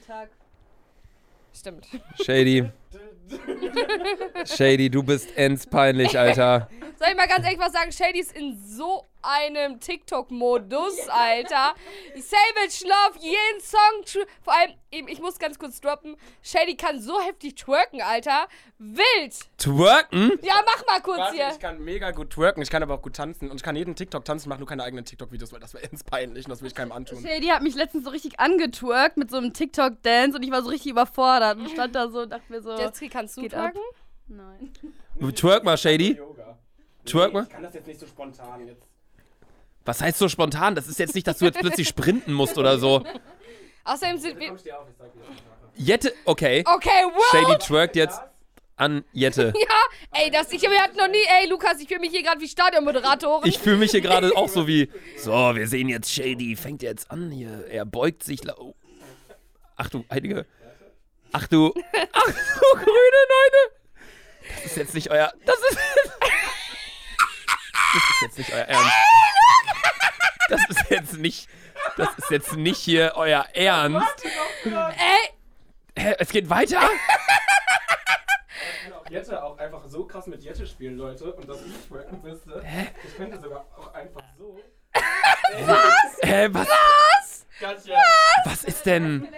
S1: Stimmt.
S2: Shady. Shady, du bist ends peinlich, Alter.
S1: Soll ich mal ganz ehrlich was sagen? Shady ist in so einem TikTok-Modus, Alter. Savage Love, jeden Song. Vor allem, eben, ich muss ganz kurz droppen. Shady kann so heftig twerken, Alter. Wild.
S2: Twerken?
S1: Ja, mach mal kurz
S3: Warte,
S1: hier.
S3: ich kann mega gut twerken, ich kann aber auch gut tanzen und ich kann jeden TikTok tanzen, mach nur keine eigenen TikTok-Videos, weil das wäre ins peinlich und das will ich keinem antun.
S4: Shady hat mich letztens so richtig angetwerkt mit so einem TikTok-Dance und ich war so richtig überfordert und stand da so und dachte mir so.
S1: Jetski, kannst du
S4: Geht ab.
S1: twerken?
S4: Nein.
S2: Twerk mal, Shady. Twerk mal.
S3: Ich kann das jetzt nicht so spontan jetzt.
S2: Was heißt so spontan? Das ist jetzt nicht, dass du jetzt plötzlich sprinten musst oder so.
S1: Außerdem sind wir.
S2: Jette, okay.
S1: Okay, wow.
S2: Shady twerkt jetzt an Jette.
S1: Ja, ey, das, ich, wir hatten noch nie, ey, Lukas, ich fühle mich hier gerade wie Stadionmoderatorin.
S2: Ich fühle mich hier gerade auch so wie. So, wir sehen jetzt Shady, fängt jetzt an hier. Er beugt sich. Oh. Ach du, Heilige. Ach du. Ach du, grüne Neune. Das ist jetzt nicht euer. Das ist. Das ist jetzt nicht euer Ernst. Das ist jetzt nicht. Das ist jetzt nicht hier euer Ernst.
S1: ey,
S2: Hä, es geht weiter?
S3: Ich kann auch Jette auch einfach so krass mit Jette spielen, Leute, und dass ich twerken müsste. Ich könnte sogar auch einfach so.
S2: Hä, was?
S3: Katja.
S2: Was ist denn?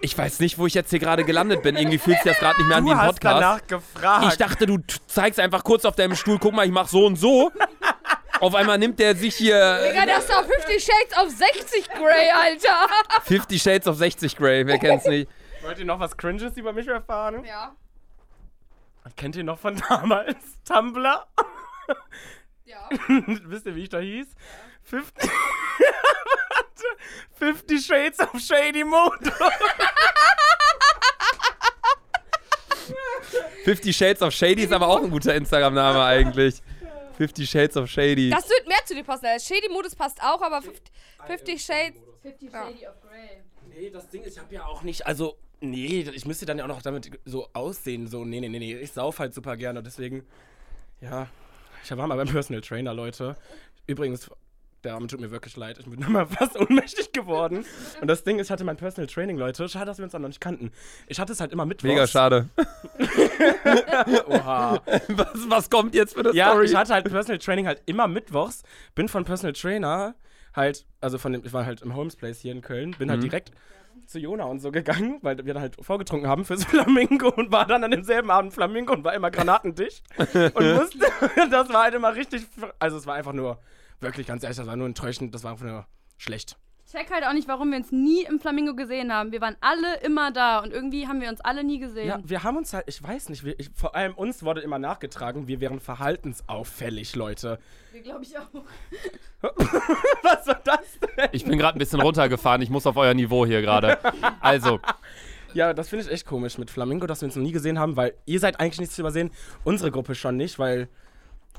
S2: Ich weiß nicht, wo ich jetzt hier gerade gelandet bin. Irgendwie fühlt sich das gerade nicht mehr an wie
S3: Du
S2: ein
S3: hast
S2: Podcast.
S3: danach gefragt.
S2: Ich dachte, du zeigst einfach kurz auf deinem Stuhl, guck mal, ich mach so und so. Auf einmal nimmt der sich hier
S1: Digga, das ist doch 50 Shades of 60 Grey, Alter.
S2: 50 Shades of 60 Grey, wer kennt's nicht?
S3: Wollt ihr noch was Cringes über mich erfahren?
S1: Ja.
S3: Kennt ihr noch von damals? Tumblr?
S1: Ja.
S3: Wisst ihr, wie ich da hieß? 50, 50 Shades of Shady Mode.
S2: 50 Shades of Shady ist aber auch ein guter Instagram-Name eigentlich. 50 Shades of Shady.
S1: Das wird mehr zu dir passen. Shady Modus passt auch, aber 50, 50 Shades.
S4: 50
S1: Ja.
S4: Shady of Grey.
S3: Nee, das Ding ist, ich hab ja auch nicht, also, nee, ich müsste dann ja auch noch damit so aussehen, so, nee, nee, nee, nee, ich sauf halt super gerne, deswegen, ja, ich war mal beim Personal Trainer, Leute. Übrigens, der tut mir wirklich leid, ich bin nochmal fast ohnmächtig geworden. Und das Ding ist, ich hatte mein Personal Training, Leute, schade, dass wir uns dann noch nicht kannten. Ich hatte es halt immer mittwochs.
S2: Mega schade.
S3: Oha.
S2: Was, was kommt jetzt für eine
S3: Ja,
S2: Story?
S3: ich hatte halt Personal Training halt immer mittwochs, bin von Personal Trainer halt, also von dem, ich war halt im Holmes Place hier in Köln, bin halt direkt zu Jona und so gegangen, weil wir dann halt vorgetrunken haben fürs Flamingo und war dann an demselben Abend Flamingo und war immer granatendicht. und musste, das war halt immer richtig, also es war einfach nur, wirklich ganz ehrlich, das war nur enttäuschend, das war einfach nur schlecht.
S4: Ich check halt auch nicht, warum wir uns nie im Flamingo gesehen haben. Wir waren alle immer da und irgendwie haben wir uns alle nie gesehen.
S3: Ja, wir haben uns halt, ich weiß nicht, wir, ich, vor allem uns wurde immer nachgetragen, wir wären verhaltensauffällig, Leute.
S4: glaube ich auch.
S3: Was war das denn?
S2: Ich bin gerade ein bisschen runtergefahren. Ich muss auf euer Niveau hier gerade. Also,
S3: Ja, das finde ich echt komisch mit Flamingo, dass wir uns noch nie gesehen haben, weil ihr seid eigentlich nichts zu übersehen, unsere Gruppe schon nicht, weil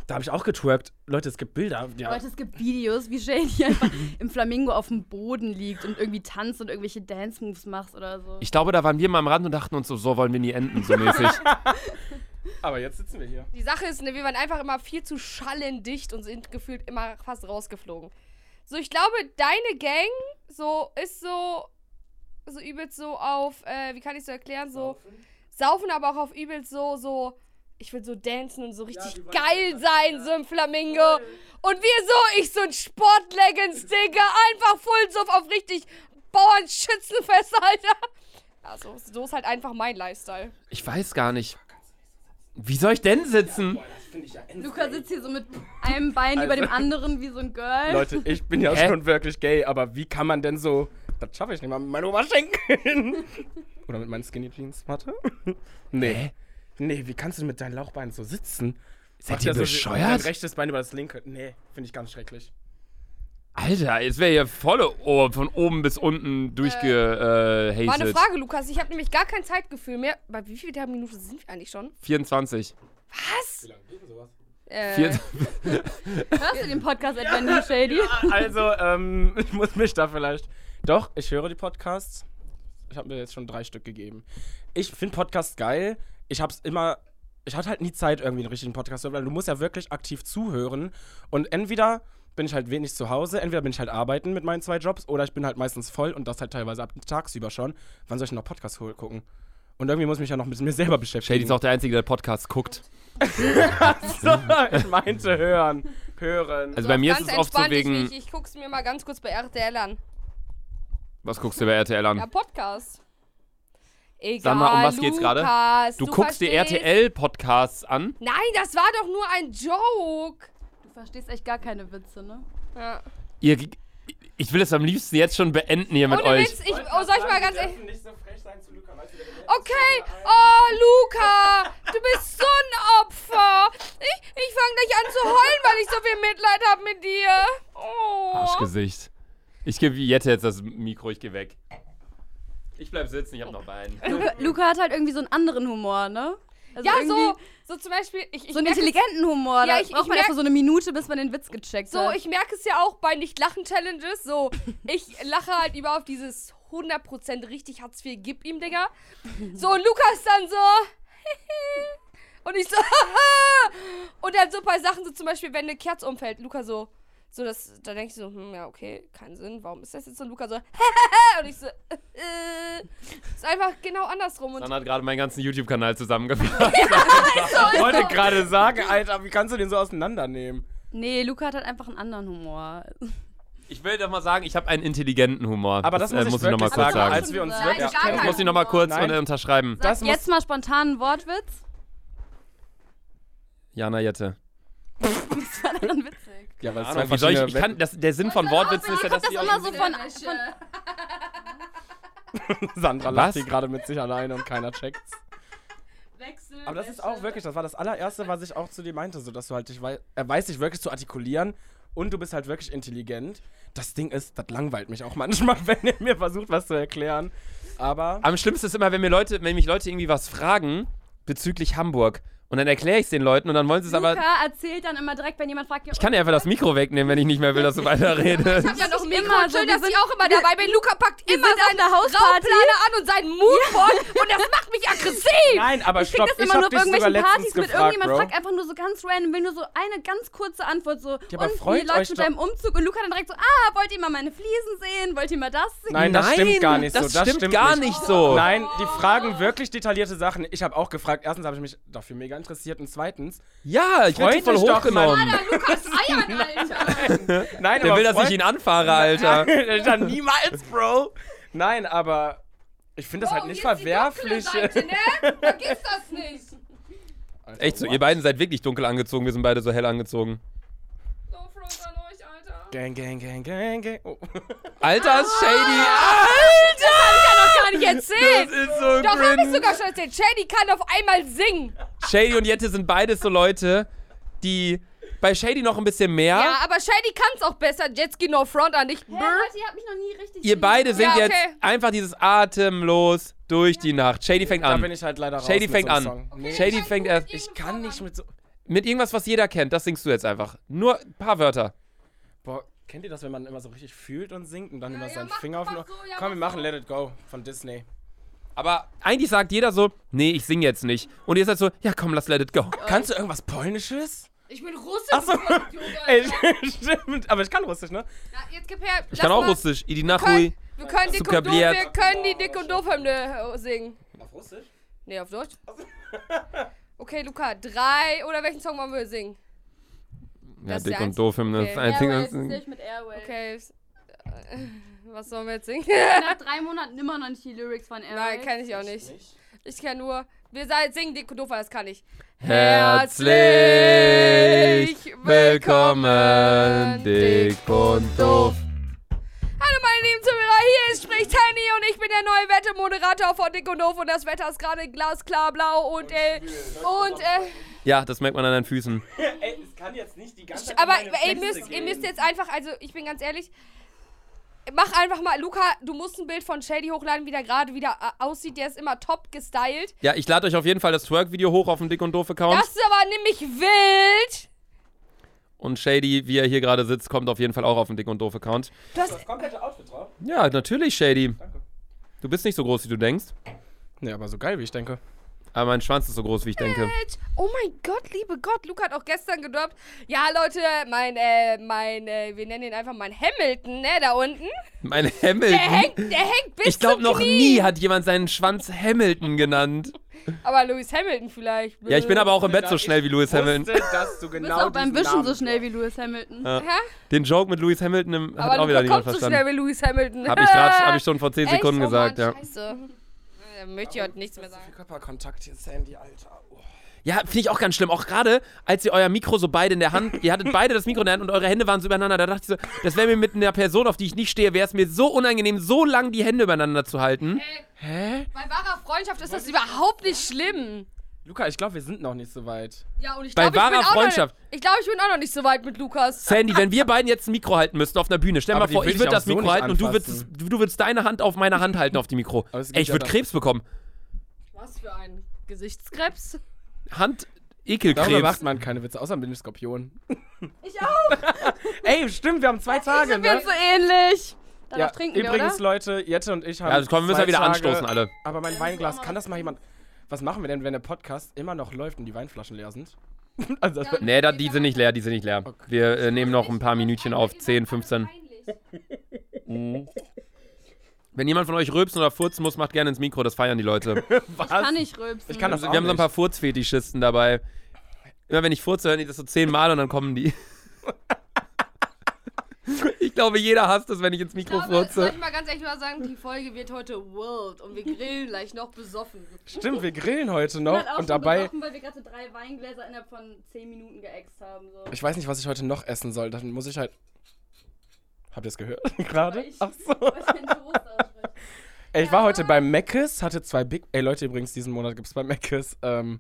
S3: da habe ich auch getwerkt. Leute, es gibt Bilder. Ja.
S4: Leute, es gibt Videos, wie Shady einfach im Flamingo auf dem Boden liegt und irgendwie tanzt und irgendwelche Dance-Moves macht oder so.
S2: ich glaube, da waren wir mal am Rand und dachten uns so, so wollen wir nie enden, so mäßig.
S3: Aber jetzt sitzen wir hier.
S1: Die Sache ist, ne, wir waren einfach immer viel zu schallendicht und sind gefühlt immer fast rausgeflogen. So, ich glaube, deine Gang so ist so so übelst so auf, äh, wie kann ich so erklären, so saufen, aber auch auf übelst so so ich will so dancen und so richtig
S3: wollen
S1: geil sein, so im Flamingo. Und wir so, ich so ein Sportleggings, Digga, einfach voll so auf richtig Bauernschützenfest, Alter. Also, so ist halt einfach mein Lifestyle.
S2: Ich weiß gar nicht. Wie soll ich denn sitzen?
S3: Boah, das finde ich ja endlich.
S4: Luca sitzt hier so mit einem Bein über dem anderen wie so ein Girl.
S3: Leute, ich bin ja
S2: Hä?
S3: schon wirklich gay, aber wie kann man denn so. Das schaffe ich nicht mal mit meinen Oberschenkeln. Oder mit meinen Skinny Jeans. Warte. Nee.
S2: Hä?
S3: Nee, wie kannst du mit deinen Lauchbeinen so sitzen?
S2: Seid
S3: Macht
S2: ihr
S3: ja so Dein
S2: bescheuert?
S3: rechtes Bein über das linke. Nee, finde ich ganz schrecklich.
S2: Alter, jetzt wäre hier volle Ohr von oben bis unten durchgehatet.
S1: Mal eine Frage, Lukas. Ich habe nämlich gar kein Zeitgefühl mehr. Bei wie viel der Minute sind wir eigentlich schon?
S2: 24.
S1: Was?
S3: Wie lange geht denn sowas?
S1: Äh,
S4: Hörst du den Podcast etwa nie, Shady?
S3: Also, ähm, ich muss mich da vielleicht. Doch, ich höre die Podcasts. Ich habe mir jetzt schon drei Stück gegeben. Ich finde Podcasts geil. Ich hab's immer. Ich hatte halt nie Zeit, irgendwie einen richtigen Podcast zu hören, weil du musst ja wirklich aktiv zuhören. Und entweder bin ich halt wenig zu Hause, entweder bin ich halt arbeiten mit meinen zwei Jobs, oder ich bin halt meistens voll und das halt teilweise ab tagsüber schon. Wann soll ich denn noch Podcasts hol- gucken? Und irgendwie muss ich mich ja noch mit mir selber beschäftigen.
S2: Shady ist auch der Einzige, der Podcast guckt.
S3: so, ich meinte hören. Hören.
S2: Also bei mir ist
S1: ganz
S2: es oft so
S1: entspannt,
S2: wegen.
S1: Ich, ich, guck's mir mal ganz kurz bei RTL an.
S2: Was guckst du bei RTL
S1: Ja,
S2: an?
S1: Podcast. Egal,
S2: Sag mal, um was geht's gerade?
S1: Lukas,
S2: Du guckst die
S1: verstehst-
S2: RTL-Podcasts an.
S1: Nein, das war doch nur ein Joke.
S4: Du verstehst echt gar keine Witze, ne?
S1: Ja.
S2: Ihr, ich will es am liebsten jetzt schon beenden hier mit
S1: Ohne
S2: euch.
S1: Witz, ich, oh, soll ich mal ganz ehrlich.
S3: Nicht so frech sein zu Luca, weißt du,
S1: Okay, oh Luca, du bist so ein Opfer. Ich, ich fange gleich an zu heulen, weil ich so viel Mitleid habe mit dir. Oh.
S2: Arschgesicht. Ich gebe Jette jetzt das Mikro, ich gehe weg. Ich bleib sitzen, ich hab noch Bein.
S4: Luca, Luca hat halt irgendwie so einen anderen Humor, ne? Also
S1: Ja, so, so zum Beispiel, ich, ich
S4: So einen
S1: merk es-
S4: intelligenten Humor.
S1: Ja,
S4: da
S1: ich-
S4: braucht
S1: ich
S4: man
S1: merk-
S4: erst so eine Minute, bis man den Witz gecheckt
S1: So,
S4: hat.
S1: ich merke es ja auch bei Nicht-Lachen-Challenges. So, ich lache halt über auf dieses 100% richtig Hartz IV, gib ihm, Digga. So, und Lukas dann so. und ich so. und dann so ein paar Sachen, so zum Beispiel, wenn eine Kerze umfällt, Luca so. So, das, da denke ich so, hm, ja, okay, keinen Sinn. Warum ist das jetzt so? Und Luca so, und ich so, äh, ist einfach genau andersrum. Und
S2: Dann hat gerade meinen ganzen YouTube-Kanal zusammengefasst.
S3: Ich wollte gerade sagen, Alter, wie kannst du den so auseinandernehmen?
S4: nee, Luca hat halt einfach einen anderen Humor.
S2: Ich will doch mal sagen, ich habe einen intelligenten Humor.
S3: Aber das, muss
S2: äh,
S3: ich
S2: muss ich noch mal
S3: wirklich
S2: kurz
S3: sagen, als wir uns
S4: Nein,
S3: wirklich
S1: gar
S2: Das muss ich noch mal kurz
S3: Nein.
S2: unterschreiben.
S3: Das
S4: Sag
S3: muss-
S4: jetzt mal spontan einen Wortwitz.
S2: Jana Jette.
S4: Das war dann witzig.
S3: Ja, weil es
S2: Ahnung, wie soll ich, ich kann, das, der Sinn von Wortwitzen ist ja, dass
S4: Das
S2: die
S4: immer so von, von
S3: Sandra lacht hier gerade mit sich alleine und keiner checkt's.
S4: Wechsel.
S3: Aber das ist auch wirklich, das war das allererste, was ich auch zu dir meinte, so dass du halt dich wei er weiß dich wirklich zu artikulieren und du bist halt wirklich intelligent. Das Ding ist, das langweilt mich auch manchmal, wenn er mir versucht, was zu erklären. Aber
S2: Am schlimmsten ist immer, wenn mir Leute, wenn mich Leute irgendwie was fragen bezüglich Hamburg und dann erkläre ich es den Leuten und dann wollen sie es aber.
S4: Luca erzählt dann immer direkt, wenn jemand fragt,
S2: Ich kann dir einfach das Mikro wegnehmen, wenn ich nicht mehr will, dass du weiterredest.
S1: Ich hab ja noch ein
S4: Immer
S1: Mikro,
S4: so,
S1: schön, dass
S4: sind-
S1: ich auch immer dabei bin. Luca packt immer seinen
S4: Hausparty.
S1: Raumplaner an und seinen Moodboard und das macht mich aggressiv.
S3: nein, aber
S4: Ich
S3: stopp,
S4: das
S3: ich
S4: immer nur
S3: hab
S4: auf
S3: dich sogar
S4: irgendwelchen
S3: letztens
S4: Partys mit
S3: gefragt,
S4: irgendjemand
S3: Bro.
S4: fragt einfach nur so ganz random, will nur so eine ganz kurze Antwort so.
S3: Ja, aber
S4: und
S3: freut
S4: wie läuft mit deinem Umzug? Und Luca dann direkt so, ah, wollt ihr mal meine Fliesen sehen? Wollt ihr mal das sehen?
S3: Nein, das stimmt gar nicht
S2: das
S3: so. Das
S2: stimmt, gar nicht so.
S3: Nein, die fragen wirklich detaillierte Sachen. Ich habe auch gefragt. Erstens habe ich mich dafür mega interessiert und zweitens,
S2: Ja, ich werde voll hochgenommen.
S1: Lukas Eiern, Alter.
S3: nein,
S2: Der
S3: aber
S2: will, dass ich ihn anfahre, Alter.
S3: Alter, niemals, Bro. Nein, aber ich finde das halt
S1: Oh,
S3: nicht
S1: die dunkle
S3: verwerflich.
S1: Seite, ne? Vergiss das nicht.
S3: Alter,
S2: Echt so,
S3: what?
S2: ihr beiden seid wirklich dunkel angezogen, wir sind beide so hell angezogen.
S1: So front an euch, Alter.
S3: Gang, gang, gang, gang, gang. Oh.
S2: Alter, ist Shady.
S1: Das hab ich ja noch gar nicht erzählt.
S2: Das ist so
S1: Doch, hab ich sogar schon erzählt. Shady kann auf einmal singen.
S2: Shady und Jette sind beides so Leute, die bei Shady noch ein bisschen mehr.
S1: Ja, aber Shady kann's auch besser. Jetski no front an, nicht
S4: Hä,
S1: Brr.
S4: Leute, ihr habt mich noch nie richtig
S2: Ihr beide singt
S1: Ja,
S2: jetzt
S1: okay.
S2: einfach dieses atemlos durch die Nacht. Shady fängt
S3: Da
S2: an.
S3: bin ich halt leider raus.
S2: Shady
S3: mit
S2: fängt
S3: so einem
S2: an.
S3: Song. Nee,
S2: Shady fängt erst
S3: ich kann nicht mit so.
S2: mit irgendwas, was jeder kennt. Das singst du jetzt einfach. Nur ein paar Wörter.
S3: Boah, kennt ihr das, wenn man immer so richtig fühlt und singt und dann immer
S1: ja,
S3: seinen
S1: mach-
S3: Finger auf.
S1: mach so, ja,
S3: Komm, wir
S1: mach
S3: machen
S1: so.
S3: Let It Go von Disney.
S2: Aber eigentlich sagt jeder so, nee, ich sing jetzt nicht. Und ihr seid so, ja komm, lass let it go.
S3: Kannst du irgendwas Polnisches?
S1: Ich bin Russisch.
S3: Ach so.
S1: du Idiot,
S3: Ey, stimmt. Aber ich kann Russisch, ne?
S1: Ja, jetzt gib her.
S2: Ich
S1: lass
S2: kann auch
S1: mal.
S2: Russisch. Idi
S1: Wir
S2: Nachui.
S1: können, wir können dick und doof,
S2: Sukabliert.
S1: wir können die dick und doof Hymne äh, singen.
S3: Auf Russisch?
S1: Nee, auf Deutsch. Okay, Luca, drei oder welchen Song wollen wir singen?
S2: Ja,
S1: ist
S2: dick und doof. Das
S1: Okay.
S2: ist einzige,
S4: Airwaves,
S2: das-
S4: nicht mit Airwaves.
S1: Okay. äh, Was sollen wir jetzt singen?
S4: Nach drei Monaten immer noch nicht die Lyrics von Airwaves.
S1: Nein, kenne ich auch nicht. Ich kenne nur. Wir singen dick und doof, weil das kann ich.
S2: Herzlich willkommen, dick und doof.
S1: Hallo meine lieben Zuhörer, hier spricht Henny und ich bin der neue Wettermoderator von Dick und Doof und das Wetter ist gerade glasklar blau und äh, und äh,
S2: Ja, das merkt man an deinen Füßen.
S3: Ey, es kann jetzt nicht die ganze Zeit
S1: aber
S3: meine
S1: ey, ihr müsst, ihr müsst jetzt einfach, also ich bin ganz ehrlich, mach einfach mal, Luca, du musst ein Bild von Shady hochladen, wie der gerade wieder äh, aussieht, der ist immer top gestylt.
S2: Ja, ich lade euch auf jeden Fall das Twerk-Video hoch auf dem Dick und Doof-Account.
S1: Das ist aber nämlich wild.
S2: Und Shady, wie er hier gerade sitzt, kommt auf jeden Fall auch auf dem Dick und Doof-Account.
S1: Du hast,
S3: Das komplette Outfit drauf?
S2: Ja, natürlich, Shady.
S3: Danke.
S2: Du bist nicht so groß, wie du denkst.
S3: Nee, aber so geil, wie ich denke.
S2: Aber mein Schwanz ist so groß, wie ich denke.
S1: Oh mein Gott, liebe Gott, Luca hat auch gestern gedroppt. Ja, Leute, mein, äh, mein, äh, wir nennen ihn einfach mein Hamilton, ne, da unten.
S2: Mein
S1: Der
S2: Hamilton.
S1: hängt, der hängt bis
S2: Ich glaube, noch
S1: Knie.
S2: nie hat jemand seinen Schwanz Hamilton genannt.
S1: Aber Lewis Hamilton vielleicht.
S2: Ja, ich bin aber auch im Bett so schnell wie Lewis Hamilton.
S3: Wusste, dass du
S4: Du bist
S3: genau
S4: auch beim Wischen so schnell wie Lewis Hamilton.
S2: Ja.
S1: Hä?
S2: Den Joke mit Lewis Hamilton im, hat
S1: Aber
S2: auch wieder niemand
S1: kommt so
S2: verstanden.
S1: schnell wie Lewis Hamilton.
S2: Hab ich gerade, hab ich schon vor 10
S1: Echt?
S2: Sekunden
S1: oh
S2: gesagt,
S1: Mann,
S2: ja.
S1: Scheiße. Möchte ich heute nichts mehr sagen.
S3: Körperkontakt hier, Sandy, Alter. Oh.
S2: Ja, finde ich auch ganz schlimm. Auch gerade, als ihr euer Mikro so beide in der Hand, ihr hattet beide das Mikro in der Hand und eure Hände waren so übereinander, da dachte ich so, das wäre mir mit einer Person, auf die ich nicht stehe, wäre es mir so unangenehm, so lang die Hände übereinander zu halten.
S3: Hä?
S1: Bei wahrer Freundschaft ist das überhaupt nicht schlimm.
S3: Luca, ich glaube, wir sind noch nicht so weit.
S1: Ja, und ich
S2: Bei
S1: glaube, ich, bin auch
S2: Freundschaft.
S1: Noch, ich glaube, ich bin auch noch nicht so weit mit Lukas.
S2: Sandy, wenn wir beiden jetzt ein Mikro halten müssten auf einer Bühne, stell
S3: Aber
S2: mal vor, ich würde das
S3: so
S2: Mikro
S3: nicht
S2: halten und du würdest, du, würdest deine Hand auf meine Hand halten auf die Mikro. Ey, ich
S3: ja
S2: würde. Krebs bekommen.
S1: Was für ein Gesichtskrebs.
S2: Hand,
S3: Darüber
S2: Ekelkrebs.
S3: macht man keine Witze, außer mit dem Skorpion.
S4: Ich auch.
S3: Ey, stimmt, wir haben zwei Tage,
S4: Sind wir
S3: ne?
S4: so ähnlich. Darauf
S3: Ja,
S4: trinken wir,
S3: übrigens? Leute, Jette und ich haben.
S2: Ja, das kommen, wir müssen ja wieder
S3: Tage,
S2: anstoßen, alle.
S3: Aber mein Weinglas, kann das mal jemand. Was machen wir denn, wenn der Podcast immer noch läuft und die Weinflaschen leer sind? also, das,
S2: Nee, da, die sind nicht leer, die sind nicht leer. Wir äh, nehmen noch ein paar Minütchen auf, 10, 15. Wenn jemand von euch rülpsen oder furzen muss, macht gerne ins Mikro, das feiern die Leute.
S3: was?
S4: Kann nicht rülpsen.
S3: Ich kann das
S2: Also,
S3: auch
S2: wir haben so ein
S3: nicht.
S2: paar Furzfetischisten dabei. Immer wenn ich furze, hören die das so zehnmal und dann kommen die. Ich glaube, jeder hasst es, wenn ich ins Mikro
S1: soll
S2: furze.
S1: ich mal ganz ehrlich mal sagen, die Folge wird heute World und wir grillen gleich noch besoffen.
S3: Stimmt, wir grillen heute
S4: Ich
S3: noch
S4: auch
S3: und
S4: schon
S3: dabei.
S4: besoffen, weil wir gerade drei Weingläser innerhalb von 10 Minuten geäxt haben. So.
S3: Ich weiß nicht, was ich heute noch essen soll. Dann muss ich halt. Habt ihr es gehört gerade?
S4: ich-
S3: Ach so.
S4: Ich.
S3: Ey, ich war heute bei Mc's, hatte zwei Big. Ey, Leute, übrigens, diesen Monat gibt es bei Mc's ähm,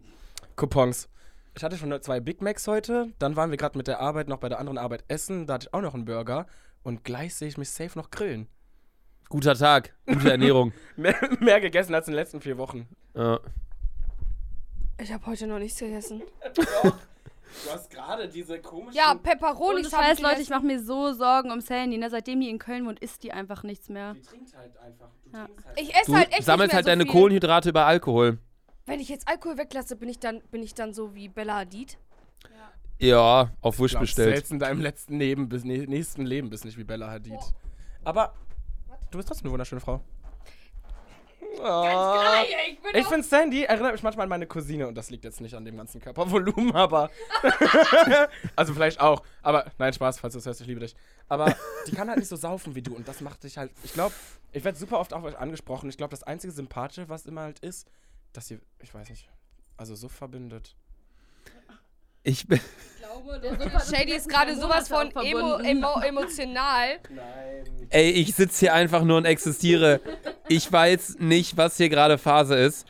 S3: Coupons. Ich hatte schon zwei Big Macs heute. Dann waren wir gerade mit der Arbeit noch bei der anderen Arbeit essen. Da hatte ich auch noch einen Burger. Und gleich sehe ich mich safe noch grillen.
S2: Guter Tag, gute Ernährung.
S3: Mehr, mehr gegessen als in den letzten vier Wochen.
S2: Ja.
S1: Ich habe heute noch nichts gegessen.
S3: Du hast gerade diese komischen.
S1: Ja, Peperonis
S4: das
S1: habe
S4: heißt,
S1: ich
S4: Leute, ich mache mir so Sorgen um Sandy. Ne? Seitdem die in Köln wohnt, isst die einfach nichts mehr.
S3: Die trinkt halt einfach. Du
S4: Ja.
S3: halt.
S1: Ich esse
S2: Du
S1: halt echt
S2: sammelst
S1: nicht mehr
S2: halt
S1: so
S2: deine
S1: viel.
S2: Kohlenhydrate über Alkohol.
S1: Wenn ich jetzt Alkohol weglasse, bin ich dann, bin ich dann so wie Bella Hadid?
S2: Ja, auf Wish bestellt.
S3: Selbst in deinem letzten Leben, bis, nä- nächsten Leben bist nicht wie Bella Hadid. Aber du bist trotzdem eine wunderschöne Frau. Oh.
S1: ich bin
S3: Ich finde, Sandy erinnert mich manchmal an meine Cousine und das liegt jetzt nicht an dem ganzen Körpervolumen, aber. also vielleicht auch. Aber nein, Spaß, falls du das hörst, ich liebe dich. Aber die kann halt nicht so saufen wie du und das macht dich halt. Ich glaube, ich werde super oft auf euch angesprochen. Ich glaube, das einzige Sympathische, was immer halt ist, dass ihr, ich weiß nicht, also so verbindet.
S2: Ich bin.
S1: Shady ist gerade sowas von emo, emo, emotional.
S3: Nein.
S2: Ey, ich sitze hier einfach nur und existiere. Ich weiß nicht, was hier gerade Phase ist.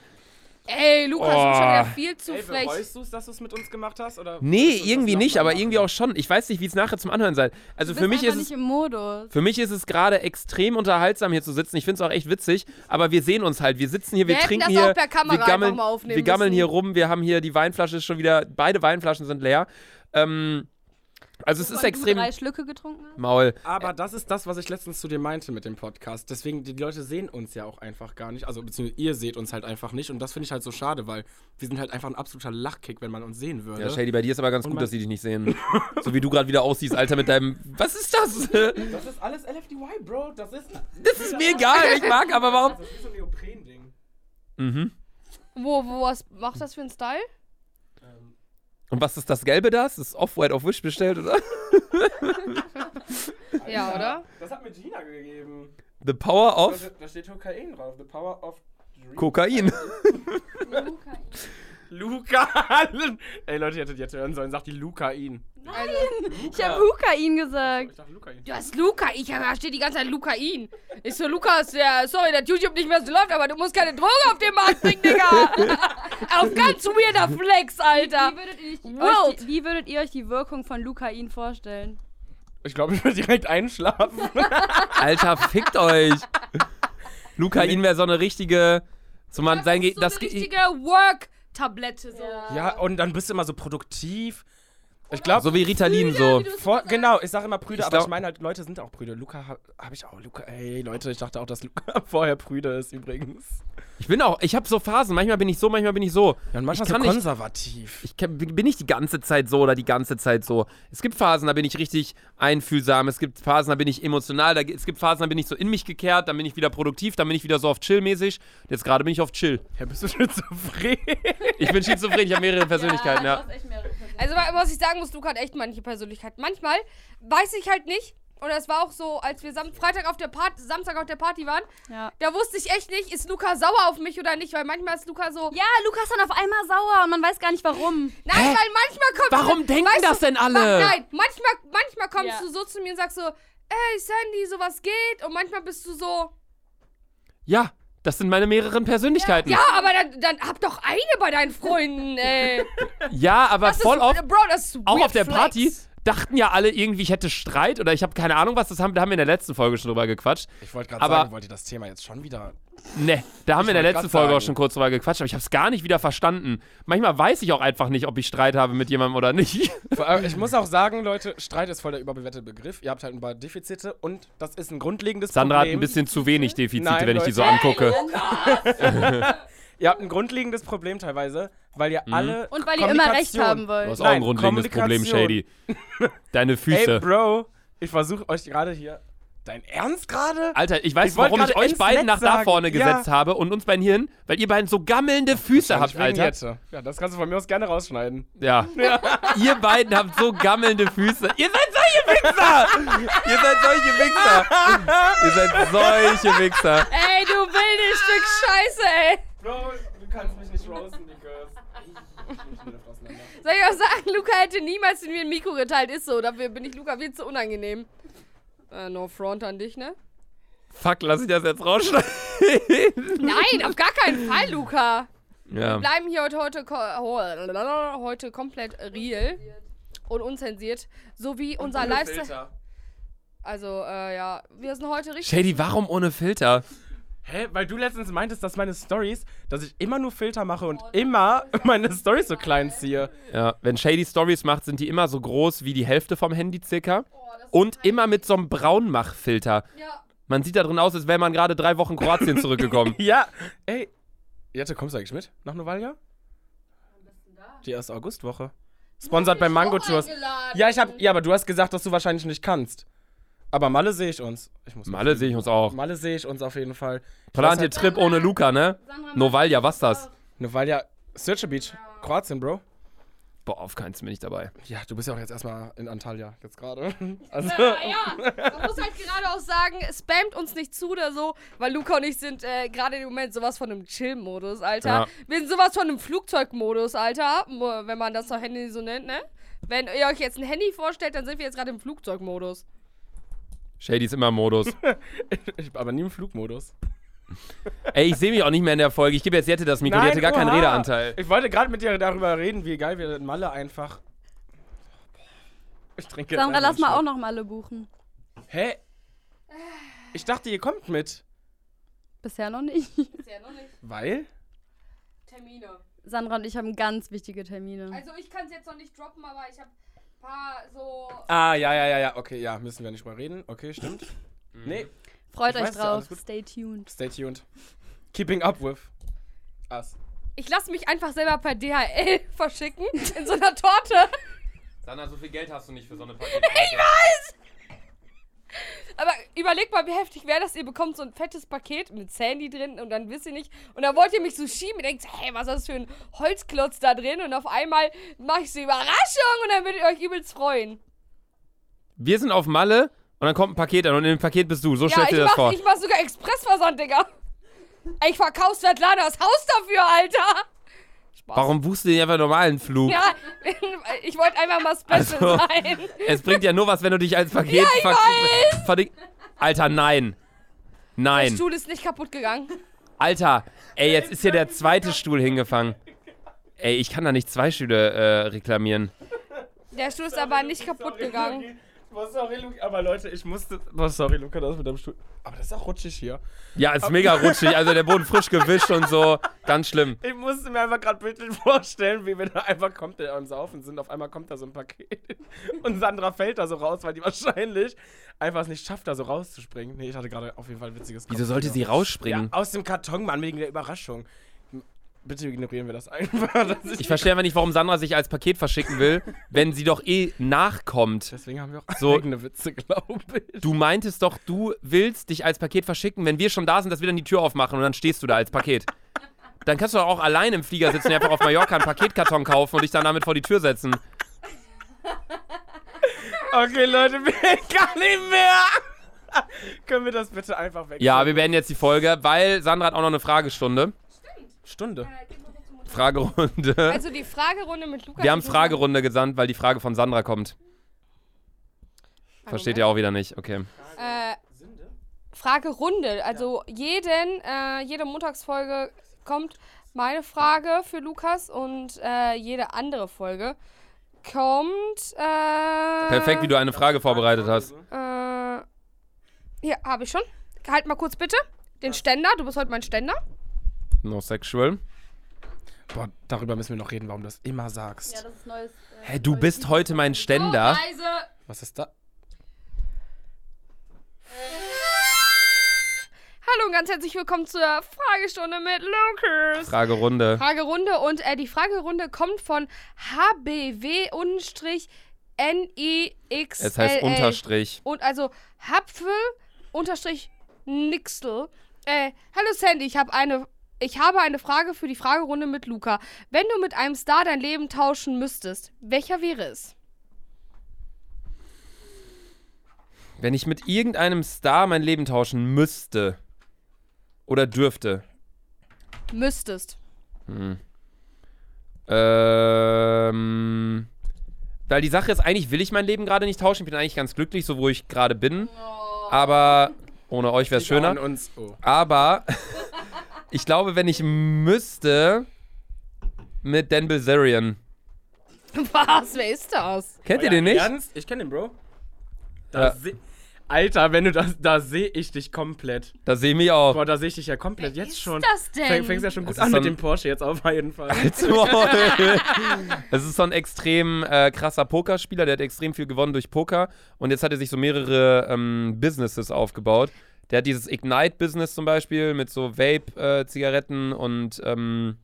S1: Ey, Lukas, du bist schon
S2: Oh.
S1: wieder viel zu
S3: Ey,
S1: frech.
S3: bereust du es, dass du es mit uns gemacht hast? Oder
S2: Nee, irgendwie nicht, aber
S3: machen?
S2: irgendwie auch schon. Ich weiß nicht, wie es nachher zum Anhören seid. Also
S4: Du
S2: für
S4: bist
S2: mich ist es.
S4: nicht im Modus.
S2: Für mich ist es gerade extrem unterhaltsam hier zu sitzen. Ich finde es auch echt witzig, aber wir sehen uns halt. Wir sitzen hier, wir,
S1: Wir
S2: trinken
S1: das
S2: hier,
S1: auch per Kamera
S2: wir gammeln,
S1: einfach mal aufnehmen
S2: wir gammeln hier rum. Wir haben hier die Weinflasche ist schon wieder, beide Weinflaschen sind leer. Ähm, also es ist extrem
S4: Du drei Schlücke getrunken hast?
S2: Maul.
S3: Aber das ist das, was ich letztens zu dir meinte mit dem Podcast. Deswegen, die Leute sehen uns ja auch einfach gar nicht. Also, beziehungsweise ihr seht uns halt einfach nicht. Und das finde ich halt so schade, weil wir sind halt einfach ein absoluter Lachkick, wenn man uns sehen würde.
S2: Ja, Shady, bei dir ist aber ganz
S3: Und
S2: gut, dass sie dich nicht sehen. so wie du gerade wieder aussiehst, Alter, mit deinem. Was ist das?
S3: das ist alles LFDY, Bro. Das ist.
S2: Das ist mir egal, ich mag, aber warum?
S3: Das ist wie so ein Neopren-Ding.
S2: Mhm.
S1: Wo, wo, was macht das für ein Style?
S2: Und was ist das Gelbe da? Das ist Off-White auf Wish bestellt, oder?
S1: Ja, oder?
S3: Das hat mir Gina gegeben.
S2: The Power of
S3: da steht Kokain drauf. The power of. Dream.
S2: Kokain.
S3: Luca. Ey, Leute, ihr hättet jetzt hören sollen. Sagt die Lucain.
S1: Also,
S4: Ich habe Hukain gesagt.
S3: Ich dachte Lucain.
S1: du hast Luca, ich da steht die ganze Zeit Lucain. Ich so, Lukas, ja, sorry, dass YouTube nicht mehr so läuft, aber du musst keine Droge auf den Markt bringen, Digga. auf ganz weirder Flex, Alter.
S4: Wie würdet, ihr euch, die, wie würdet ihr euch die Wirkung von Lucain vorstellen?
S3: Ich glaube, ich würde direkt einschlafen.
S2: Alter, fickt euch. Lucain wäre so eine richtige. So man sein
S1: so
S2: das
S1: eine
S2: Ge-
S1: richtige Work-Tablette, so.
S3: ja, und dann bist du immer so produktiv. Ich glaube,
S2: So wie Ritalin so.
S3: Vor, genau, ich sage immer Prüde,
S2: Ich
S3: aber
S2: glaub-
S3: ich meine halt, Leute sind auch Prüde. Luca habe hab ich auch. Luca, ey, Leute, ich dachte auch, dass Luca vorher Prüde ist übrigens.
S2: Ich bin auch, ich habe so Phasen. Manchmal bin ich so, manchmal bin ich so.
S3: Ja, und manchmal
S2: ich kann
S3: so
S2: nicht,
S3: konservativ.
S2: ich kann, bin nicht die ganze Zeit so oder die ganze Zeit so. Es gibt Phasen, da bin ich richtig einfühlsam. Es gibt Phasen, da bin ich emotional. Da, es gibt Phasen, da bin ich so in mich gekehrt. Dann bin ich wieder produktiv. Dann bin ich wieder so auf Chill-mäßig. Jetzt gerade bin ich auf Chill.
S3: Ja, bist du schon zufrieden?
S2: Ich bin schizophren. Ich habe mehrere Persönlichkeiten, ja.
S4: du hast echt mehrere Persönlichkeiten.
S1: Also, was ich sagen muss, Luca hat echt manche Persönlichkeiten. Manchmal weiß ich halt nicht, oder es war auch so, als wir Sam Freitag auf der Party, Samstag auf der Party waren,
S4: Ja.
S1: da wusste ich echt nicht, ist Luca sauer auf mich oder nicht, weil manchmal ist Luca so.
S4: Ja, Lukas ist dann auf einmal sauer und man weiß gar nicht warum.
S1: Nein, weil manchmal kommt.
S2: Warum denken
S1: weißt
S2: das
S1: du,
S2: denn alle?
S1: Ma nein, manchmal, manchmal kommst
S4: Ja.
S1: du so zu mir und sagst so, ey Sandy, sowas geht. Und manchmal bist du so,
S2: Ja, das sind meine mehreren Persönlichkeiten.
S1: ja, aber dann, dann hab doch eine bei deinen Freunden, ey.
S2: Ja, aber
S1: Das
S2: voll
S1: ist,
S2: oft.
S1: Bro, das ist
S2: auch auf der
S1: Flex.
S2: Party dachten ja alle irgendwie, ich hätte Streit oder ich habe keine Ahnung was. Das haben, da haben wir in der letzten Folge schon drüber gequatscht.
S3: Ich wollte gerade sagen, wollt ihr das Thema jetzt schon wieder.
S2: Ne, da haben wir in der letzten Folge auch
S3: sagen.
S2: schon kurz drüber gequatscht, aber ich habe es gar nicht wieder verstanden. Manchmal weiß ich auch einfach nicht, ob ich Streit habe mit jemandem oder nicht.
S3: Ich muss auch sagen, Leute, Streit ist voll der überbewertete Begriff. Ihr habt halt ein paar Defizite und das ist ein grundlegendes
S2: Sandra hat
S3: Problem.
S2: ein bisschen zu wenig Defizite,
S3: Nein,
S2: wenn ich die so
S3: Leute.
S2: angucke.
S3: Ihr habt ein grundlegendes Problem teilweise, weil ihr alle.
S4: Und weil ihr immer recht haben
S2: Du
S4: wollt.
S2: hast auch ein grundlegendes Problem. Shady. Deine Füße.
S3: Ey, Bro, ich versuche euch gerade hier. Dein Ernst gerade?
S2: Alter, ich weiß,
S3: Ich
S2: warum ich euch beiden
S3: Netz
S2: nach da
S3: sagen.
S2: vorne
S3: Ja.
S2: gesetzt habe und uns beiden hier hin, weil ihr beiden so gammelnde Füße habt, Alter.
S3: Jette. Ja, das kannst du von mir aus gerne rausschneiden.
S2: Ja. ihr beiden habt so gammelnde Füße. Ihr seid solche Wichser! ihr seid solche Wichser! ihr seid solche Wichser.
S1: Ey, du wildes Stück Scheiße, ey.
S3: Bro, du kannst mich nicht roasten, because.
S1: Soll ich auch sagen, Luca hätte niemals in mir ein Mikro geteilt, ist so. Dafür bin ich Luca viel zu unangenehm. Äh, no front an dich, ne?
S2: Fuck, lass ich das jetzt rausschneiden?
S1: Nein, auf gar keinen Fall, Luca.
S2: ja.
S1: Wir bleiben hier heute, heute, heute komplett real und unzensiert. So wie unser Lifestyle. Also, äh, ja, wir sind heute richtig.
S2: Shady, warum ohne Filter?
S3: Hä? Weil du letztens meintest, dass meine Stories, dass ich immer nur Filter mache und immer meine Stories so klein ziehe.
S2: Ja, wenn Shady Stories macht, sind die immer so groß wie die Hälfte vom Handy circa.
S1: Oh,
S2: Und immer mit so einem Braunmachfilter.
S1: Ja.
S2: Man sieht da drin aus, als wäre man gerade drei Wochen Kroatien zurückgekommen.
S3: Ja, ey. Jette, kommst du eigentlich mit nach Novalia? Die erste Augustwoche. Sponsert bei Mango Tours. Ja, ich hab. Ja, aber du hast gesagt, dass du wahrscheinlich nicht kannst. Aber Malle sehe ich uns. Ich muss
S2: Malle sehe ich uns auch.
S3: Malle sehe ich uns auf jeden Fall.
S2: Plant ihr
S3: halt,
S2: Trip ohne Luca, ne? Novalia, was das?
S3: Novalia, Searcher Beach, Kroatien, Bro.
S2: Boah, auf keins bin ich dabei.
S3: Ja, du bist ja auch jetzt erstmal in Antalya, jetzt gerade. Also,
S1: Ja, man muss halt gerade auch sagen, spamt uns nicht zu oder so, weil Luca und ich sind äh, gerade im Moment sowas von einem Chill-Modus, Alter.
S2: Ja.
S1: Wir sind sowas von einem Flugzeugmodus, Alter, wenn man das doch Handy so nennt, ne? Wenn ihr euch jetzt ein Handy vorstellt, dann sind wir jetzt gerade im Flugzeugmodus.
S2: Shady ist immer im Modus.
S3: ich, aber nie im Flugmodus.
S2: Ey, ich sehe mich auch nicht mehr in der Folge. Ich gebe jetzt Jette das Mikro. die hatte gar keinen
S3: oha.
S2: Redeanteil.
S3: Ich wollte gerade mit dir darüber reden, wie geil wir in Malle einfach. Ich trinke jetzt
S4: Sandra, lass mal auch noch Malle buchen.
S3: Hä? Ich dachte, ihr kommt mit.
S4: Bisher noch nicht.
S1: Ja noch nicht.
S3: Weil?
S1: Termine.
S4: Sandra und ich haben ganz wichtige Termine.
S1: Also ich kann es jetzt noch nicht droppen, aber ich habe ein paar so...
S3: Ah, ja, ja, ja, ja. Okay, ja, müssen wir nicht mal reden. Okay, stimmt. Nee,
S4: Freut
S3: ich
S4: euch
S3: ja,
S4: drauf. Stay tuned.
S3: stay tuned. Keeping up with us.
S1: Ich lasse mich einfach selber per DHL verschicken in so einer Torte.
S2: Sandra, so viel Geld hast du nicht für so eine
S1: Ich weiß! Aber überlegt mal, wie heftig wäre das, ihr bekommt so ein fettes Paket mit Sandy drin und dann wisst ihr nicht. Und dann wollt ihr mich so schieben, ihr denkt, hey, was ist das für ein Holzklotz da drin? Und auf einmal mache ich so Überraschung und dann würdet ihr euch übelst freuen.
S2: Wir sind auf Malle und dann kommt ein Paket an und in dem Paket bist du. So
S1: ja,
S2: stellst du dir das
S1: mach,
S2: vor.
S1: ich mach sogar Expressversand, Digga. Ey, Ich verkauf Svetlana das Haus dafür, Alter. Spaß.
S2: Warum buchst du dir einfach normalen Flug?
S1: Ja, ich wollte einfach mal special
S2: Also-
S1: sein.
S2: Es bringt ja nur was, wenn du dich als Paket ja,
S1: ich weiß.
S2: Alter, nein.
S1: Der
S2: Nein.
S1: Stuhl ist nicht kaputt gegangen.
S2: Alter, ey, jetzt ist hier der zweite Stuhl hingefangen. Ey, ich kann da nicht zwei Stühle äh, reklamieren.
S1: Der Stuhl ist aber nicht kaputt gegangen.
S3: Boah, sorry, Luca. Aber Leute, ich musste. Boah, sorry, Luca, das mit deinem Stuhl. Aber das ist auch rutschig hier.
S2: Ja, ist mega rutschig. Also der Boden frisch gewischt und so. Ganz schlimm.
S3: Ich musste mir einfach gerade bildlich vorstellen, wie wir da einfach kommt, der am Saufen sind. Auf einmal kommt da so ein Paket. Und Sandra fällt da so raus, weil die wahrscheinlich einfach es nicht schafft, da so rauszuspringen. Nee, ich hatte gerade auf jeden Fall ein witziges
S2: Wieso sollte sie
S3: Ja,
S2: rausspringen?
S3: aus dem Karton, Mann, wegen der Überraschung. Bitte ignorieren wir das einfach. Ist
S2: Ich verstehe aber nicht, warum Sandra sich als Paket verschicken will, wenn sie doch eh nachkommt.
S3: Deswegen haben wir auch
S2: So-
S3: eigene Witze, glaube ich.
S2: Du meintest doch, du willst dich als Paket verschicken, wenn wir schon da sind, dass wir dann die Tür aufmachen und dann stehst du da als Paket. Dann kannst du doch auch allein im Flieger sitzen, einfach auf Mallorca einen Paketkarton kaufen und dich dann damit vor die Tür setzen.
S3: Okay, Leute, wir gar nicht mehr. Können wir das bitte einfach weg?
S2: Ja, wir beenden jetzt die Folge, weil Sandra hat auch noch eine Fragestunde.
S3: Stunde.
S2: Fragerunde.
S1: Also die Fragerunde mit Lukas.
S2: Wir haben Fragerunde gesandt, weil die Frage von Sandra kommt. Versteht ihr auch wieder nicht, okay.
S1: Äh, Fragerunde. Also jeden, äh, jede Montagsfolge kommt meine Frage für Lukas und äh, jede andere Folge kommt. Äh,
S2: Perfekt, wie du eine Frage vorbereitet hast.
S1: Äh, hier, habe ich schon. Halt mal kurz bitte. Den Ständer. Du bist heute mein Ständer.
S2: No sexual.
S3: Boah, darüber müssen wir noch reden, warum du das immer sagst.
S4: Ja, das ist neues. Äh,
S2: Hä, du bist heute mein Ständer.
S1: Leise.
S3: Was ist da?
S1: Hallo und ganz herzlich willkommen zur Fragestunde mit Lukas.
S2: Fragerunde.
S1: Fragerunde und äh, die Fragerunde kommt von HBW-NIX.
S2: Es heißt Unterstrich.
S1: Und also Hapfel unterstrich Nixel. Äh, hallo Sandy, ich habe eine ich habe eine Frage für die Fragerunde mit Luca. Wenn du mit einem Star dein Leben tauschen müsstest, welcher wäre es?
S2: Wenn ich mit irgendeinem Star mein Leben tauschen müsste oder dürfte.
S1: Müsstest.
S2: Hm. Ähm. Weil die Sache ist, eigentlich will ich mein Leben gerade nicht tauschen. Ich bin eigentlich ganz glücklich, so wo ich gerade bin. Aber ohne euch wäre es schöner.
S3: Oh.
S2: Aber ich glaube, wenn ich müsste, mit Dan Bilzerian.
S1: Was? Wer ist das?
S2: Kennt ihr
S3: Euer
S2: den nicht?
S3: Ernst? Ich kenne den, Bro. Da
S2: Ja.
S3: Alter, wenn du das, da sehe ich dich komplett.
S2: Da sehe ich mich auch.
S3: Boah, da sehe ich dich ja komplett jetzt schon.
S1: das denn?
S3: Fäng, fängst ja schon gut
S2: ist
S3: an
S2: so
S3: mit dem Porsche jetzt auf jeden Fall.
S2: Das ist so ein extrem äh, krasser Pokerspieler, der hat extrem viel gewonnen durch Poker und jetzt hat er sich so mehrere ähm, Businesses aufgebaut. Der hat dieses Ignite-Business zum Beispiel mit so Vape-Zigaretten und ähm,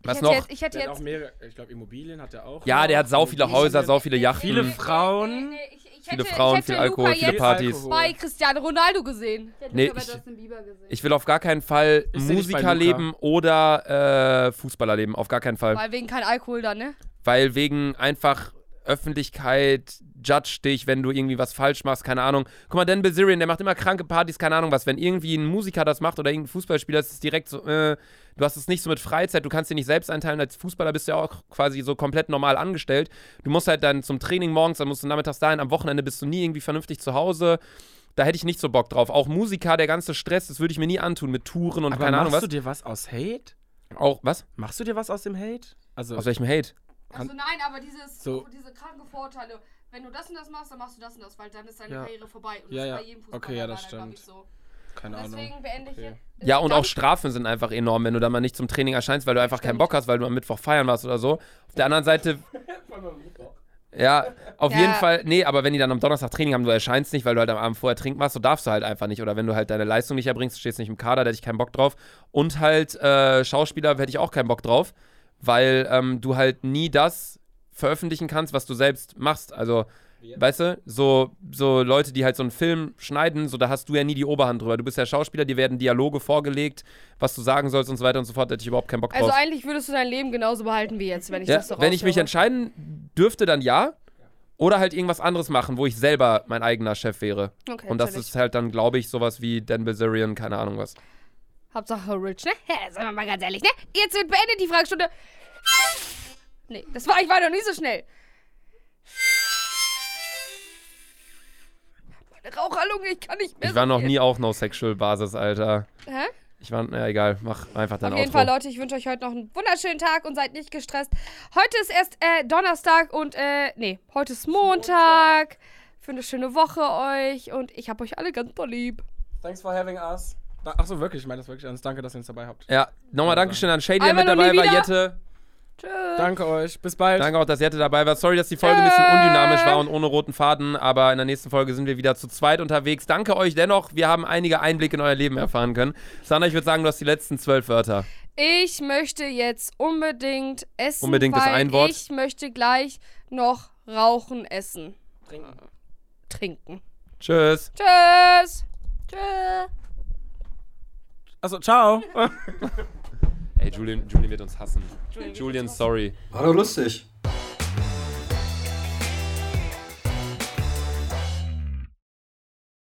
S1: ich
S2: was
S1: hätte
S2: noch?
S1: Jetzt, ich hätte
S3: hat auch
S1: jetzt.
S3: mehrere, ich glaube Immobilien hat er auch.
S2: ja, der hat sau viele Häuser, sau viele Yachten.
S3: Viele Frauen.
S1: Nee, nee, ich, Ich
S2: viele
S1: hätte-
S2: Frauen,
S1: ich hätte
S2: viel Alkohol,
S1: Luca
S2: viele
S1: jetzt
S2: Partys.
S3: Alkohol.
S1: bei Cristiano Ronaldo gesehen.
S4: Ich hätte
S2: Nee, ich-. Ich will auf gar keinen Fall
S3: Ich bei
S2: Musikerleben oder äh, Fußballerleben. Auf gar keinen Fall.
S1: Weil wegen kein Alkohol dann, ne?
S2: Weil wegen einfach Öffentlichkeit, judge dich, wenn du irgendwie was falsch machst, keine Ahnung. Guck mal, Dan Bilzerian, der macht immer kranke Partys, keine Ahnung was. Wenn irgendwie ein Musiker das macht oder irgendein Fußballspieler, ist es direkt so, äh, du hast es nicht so mit Freizeit, du kannst dir nicht selbst einteilen. Als Fußballer bist du ja auch quasi so komplett normal angestellt. Du musst halt dann zum Training morgens, dann musst du nachmittags dahin, am Wochenende bist du nie irgendwie vernünftig zu Hause. Da hätte ich nicht so Bock drauf. Auch Musiker, der ganze Stress, das würde ich mir nie antun mit Touren und
S3: Aber
S2: keine
S3: machst
S2: Ahnung was.
S3: du dir was aus Hate?
S2: Auch, was?
S3: Machst du dir was aus dem Hate? Also,
S2: Aus welchem Hate?
S1: Also nein, aber dieses,
S3: So.
S1: diese kranken Vorteile. Wenn du das und das machst, dann machst du das und das, weil dann ist deine
S3: Ja.
S1: Karriere vorbei. Und
S3: Ja,
S1: das
S3: ja.
S1: ist bei jedem Fußballer
S3: Okay, ja, das
S1: ich,
S3: stimmt.
S1: so.
S3: keine Ahnung.
S1: Deswegen beende ich
S3: Okay.
S1: jetzt.
S2: Ja, und auch Strafen sind einfach enorm, wenn du dann mal nicht zum Training erscheinst, weil du einfach keinen Bock hast, weil du am Mittwoch feiern warst oder so. Auf der anderen Seite. Ja, auf
S1: Ja.
S2: jeden Fall. Nee, aber wenn die dann am Donnerstag Training haben, du erscheinst nicht, weil du halt am Abend vorher trinken machst, so darfst du halt einfach nicht. Oder wenn du halt deine Leistung nicht erbringst, stehst nicht im Kader, da hätte ich keinen Bock drauf. Und halt äh, Schauspieler hätte ich auch keinen Bock drauf, weil ähm, du halt nie das veröffentlichen kannst, was du selbst machst. Also, weißt du, so, so Leute, die halt so einen Film schneiden, so da hast du ja nie die Oberhand drüber. Du bist ja Schauspieler, dir werden Dialoge vorgelegt, was du sagen sollst und so weiter und so fort, da hätte ich überhaupt keinen Bock drauf.
S1: Also eigentlich würdest du dein Leben genauso behalten wie jetzt, wenn ich
S2: ja,
S1: das so
S2: wenn ich mich entscheiden dürfte, dann ja. Oder halt irgendwas anderes machen, wo ich selber mein eigener Chef wäre.
S1: Okay,
S2: und das
S1: chillig.
S2: ist halt dann, glaube ich, sowas wie Dan Bilzerian, keine Ahnung was.
S1: Hauptsache rich, ne? Ja, sagen wir mal ganz ehrlich, ne? Jetzt wird beendet die Fragestunde. Nee, das war, ich war noch nie so schnell. Meine Raucherlunge, ich kann nicht mehr
S2: Ich war
S1: so
S2: noch
S1: viel.
S2: nie auf No-Sexual-Basis, Alter.
S1: Hä?
S2: Ich war, na egal, mach einfach dein
S1: Auf jeden
S2: Outro.
S1: Fall, Leute, ich wünsche euch heute noch einen wunderschönen Tag und seid nicht gestresst. Heute ist erst äh, Donnerstag und, äh, nee, heute ist Montag. Für eine schöne Woche euch und ich hab euch alle ganz doll lieb.
S3: Thanks for having us. Achso, wirklich, ich meine das wirklich ernst. Danke, dass ihr uns dabei habt.
S2: Ja, nochmal Dankeschön an Shady, der mit dabei war. Jette,
S1: Tschüss.
S3: Danke euch. Bis bald.
S2: danke auch, dass Jette dabei war. Sorry, dass die Folge ein bisschen undynamisch war und ohne roten Faden, aber in der nächsten Folge sind wir wieder zu zweit unterwegs. Danke euch dennoch, wir haben einige Einblicke in euer Leben erfahren können. Sandra, ich würde sagen, du hast die letzten zwölf Wörter.
S1: Ich möchte jetzt unbedingt essen.
S2: Unbedingt
S1: weil
S2: ein Wort.
S1: Ich möchte gleich noch rauchen, essen,
S3: Trinken.
S1: trinken.
S2: Tschüss.
S1: Tschüss.
S4: Tschüss.
S3: Also, ciao.
S2: Ey, Julian, Julian wird uns hassen. Julian, sorry.
S5: War doch lustig.